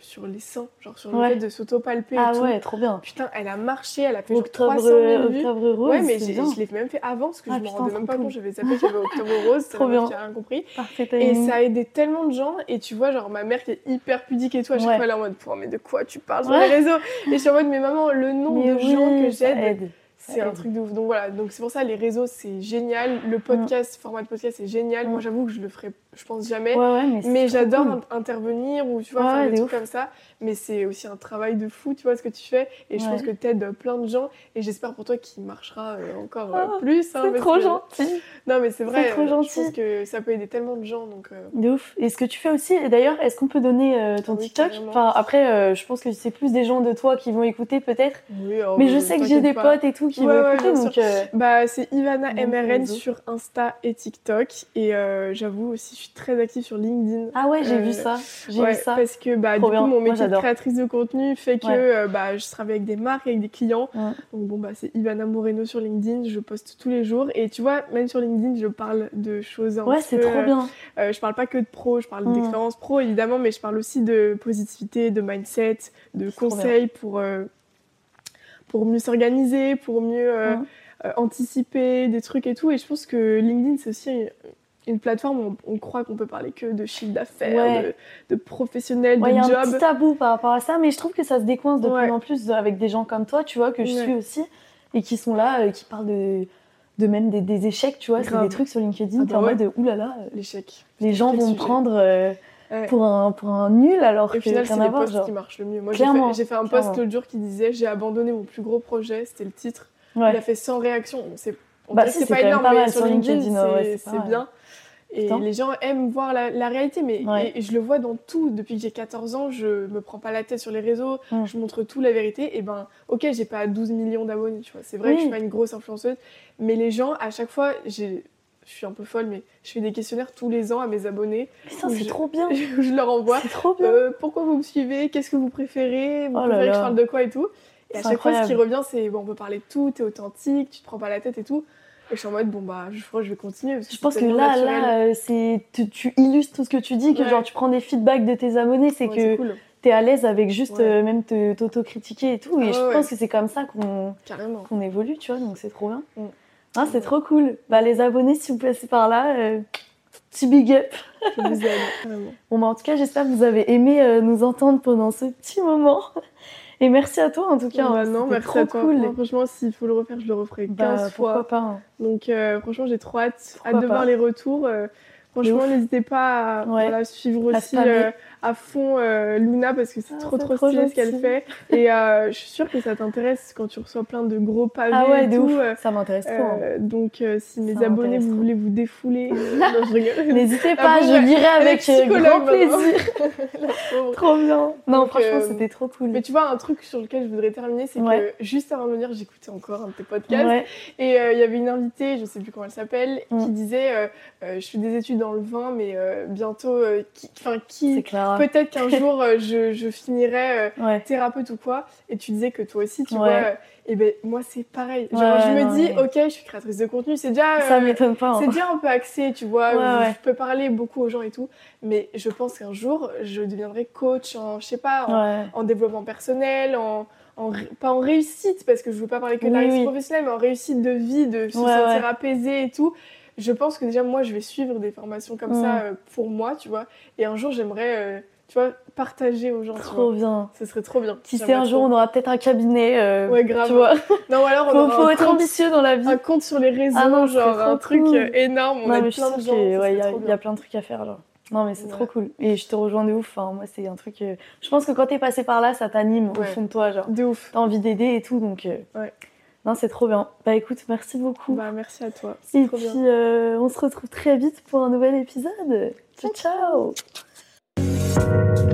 sur les seins, genre sur le fait de s'auto-palper ah ouais trop bien. Putain, elle a marché, elle a fait genre octobre 300 000 vues. Octobre rose Ouais, mais je l'ai même fait avant parce que Ah, je me rendais même pas cool. compte. J'avais zappé qu'il y avait Octobre Rose, Trop bien. J'ai rien compris. parfait Et ça a aidé tellement de gens. Et tu vois, genre ma mère qui est hyper pudique et tout, à chaque Ouais. fois elle est en mode Pouah, mais de quoi tu parles sur Ouais. les réseaux? Et je suis en mode Mais maman, le nombre de gens que j'aide, aide. c'est un truc de ouf. Donc voilà, donc c'est pour ça les réseaux c'est génial. Le podcast, format de podcast c'est génial. Mm. Moi j'avoue que je le ferai, je pense jamais. ouais ouais mais c'est j'adore cool. intervenir ou tu vois Ouais, faire des de trucs comme ça. Mais c'est aussi un travail de fou, tu vois ce que tu fais. Et je pense que t'aides plein de gens. Et j'espère pour toi qu'il marchera euh, encore euh, Oh, plus. hein, c'est trop que- gentil Non mais c'est vrai. trop euh, Je gentil. pense que ça peut aider tellement de gens. Donc euh, De ouf. Et ce que tu fais aussi, et d'ailleurs, est-ce qu'on peut donner euh, ton Ah oui, TikTok? carrément. Enfin, après, euh, je pense que c'est plus des gens de toi qui vont écouter peut-être. oui, oh, mais je sais que j'ai des pas. potes et tout qui vont écouter, donc Bah, c'est Ivana MRN sur Insta et TikTok. Et j'avoue aussi, je suis très active sur LinkedIn. ah ouais, j'ai Euh, vu ça, j'ai Ouais, vu ça. Parce que bah, du coup, bien. mon métier de créatrice de contenu fait que Ouais. euh, bah, je travaille avec des marques, avec des clients. Ouais. Donc bon, bah, c'est Ivana Moreno sur LinkedIn. Je poste tous les jours. Et tu vois, même sur LinkedIn, je parle de choses un Ouais, c'est trop euh, bien. euh, je parle pas que de pro, je parle Mm. d'expérience pro évidemment, mais je parle aussi de positivité, de mindset, de conseils pour, euh, pour mieux s'organiser, pour mieux euh, Mm. euh, anticiper des trucs et tout. Et je pense que LinkedIn, c'est aussi une, plateforme où on, on croit qu'on peut parler que de chiffre d'affaires, Ouais. de, de professionnel, Ouais, il y de a un job. petit tabou par rapport à ça, mais je trouve que ça se décoince de Ouais. plus en plus avec des gens comme toi, tu vois, que je suis aussi, et qui sont là, euh, qui parlent de, de même des, des échecs, tu vois, c'est des trucs sur LinkedIn, Ah t'es bah en ouais. mode, oulala, euh, L'échec. les gens vont me prendre euh, pour, un, pour un nul alors Et que final, c'est les posts genre. qui marchent le mieux. Moi, j'ai fait, j'ai fait un post l'autre jour qui disait J'ai abandonné mon plus gros projet, c'était le titre. Il a fait 100 réactions. C'est, Bah si, c'est pas énorme, mais sur LinkedIn, c'est, bien. Et Putain. les gens aiment voir la, la réalité, mais Ouais. et je le vois dans tout. Depuis que j'ai 14 ans, je me prends pas la tête sur les réseaux, Mm. je montre tout la vérité. Et ben, ok, j'ai pas 12 millions d'abonnés, tu vois. C'est vrai Oui. que je suis pas une grosse influenceuse, mais les gens, à chaque fois, j'ai, je suis un peu folle, mais je fais des questionnaires tous les ans à mes abonnés. Putain, c'est je- trop bien. je leur envoie C'est trop bien. euh, pourquoi vous me suivez, qu'est-ce que vous préférez, vous Oh là préférez que je parle de quoi et tout? Et à chaque fois, ce qui revient, c'est bon, on peut parler de tout, t'es authentique, tu te prends pas la tête et tout. Et je suis en mode, bon, bah, je crois que je vais continuer. Parce que Je pense que là, naturel. là, euh, c'est tu, tu illustres tout ce que tu dis, que Ouais. genre tu prends des feedbacks de tes abonnés, c'est Ouais, que cool, t'es à l'aise avec juste Ouais. euh, même t'autocritiquer et tout. Et Ah je ouais, pense que c'est comme ça qu'on qu'on évolue, tu vois, donc c'est trop bien. Mm. Ah, c'est trop cool. Bah, les abonnés, si vous passez par là, euh, petit big up. Je vous aime, vraiment. Bon, bah, en tout cas, j'espère que vous avez aimé euh, nous entendre pendant ce petit moment. Et merci à toi, en tout cas. Bah, non, c'était merci trop à toi. cool. Moi, franchement, s'il faut le refaire, je le referai 15 Bah, fois. pourquoi pas. hein. Donc, euh, franchement, j'ai trop hâte, hâte de voir les retours. Euh, franchement, n'hésitez pas à Ouais. voilà, suivre À aussi euh, à fond euh, Luna parce que c'est Ah, trop c'est trop trop stylé ce qu'elle fait. Et euh, je suis sûre que ça t'intéresse quand tu reçois plein de gros pavés Ah ouais, et de tout. ouf. euh, Ça m'intéresse trop. hein. donc, si mes Ça abonnés, vous voulez vous défouler. N'hésitez Ah pas, bon, je lirai avec grand plaisir. Trop bien. Non, Donc, franchement, c'était trop cool. Mais tu vois, un truc sur lequel je voudrais terminer, c'est Ouais. que juste avant de venir, j'écoutais encore un de tes podcasts. Ouais. Et il y avait une invitée, je sais plus comment elle s'appelle, Mm. qui disait euh, euh, Je fais des études dans le vin, mais bientôt, euh, qui, enfin, qui, C'est clair. Peut-être qu'un jour euh, je, je finirai euh, Ouais. thérapeute ou quoi. Et tu disais que toi aussi, tu Ouais. vois, euh, et ben moi c'est pareil. Genre, Ouais, je me non, dis mais- Ok, je suis créatrice de contenu, c'est déjà. Ça euh, m'étonne pas. hein. c'est déjà un peu axé, tu vois, je peux parler beaucoup aux gens et tout, mais je pense qu'un jour, je deviendrai coach en, je sais pas, en, développement personnel, en, pas en réussite, parce que je veux pas parler que de la Oui, réussite oui. professionnelle, mais en réussite de vie, de se sentir apaisé et tout. Je pense que déjà, moi, je vais suivre des formations comme Mm. ça euh, pour moi, tu vois. Et un jour, j'aimerais, euh, tu vois, partager aux gens. tu Trop vois. bien. Ce serait trop bien. Qui sait, un jour, on aura peut-être un cabinet. euh, Ouais, grave. Tu vois, Non, ou alors, on faut, faut être compte, ambitieux dans la vie. un compte sur les réseaux, Ah non, genre un truc cool. énorme. On Non, mais je plein de gens. ouais, serait y, a- y plein de trucs à faire là. Non, mais c'est Ouais. trop cool. Et je te rejoins de ouf. Enfin, moi, c'est un truc. Je pense que quand t'es passé par là, ça t'anime au fond de toi. Genre, De ouf. t'as envie d'aider et tout. Donc, Ouais. Non, c'est trop bien. Bah écoute, merci beaucoup. Bah merci à toi. Et puis euh, on se retrouve très vite pour un nouvel épisode. Ciao. ciao.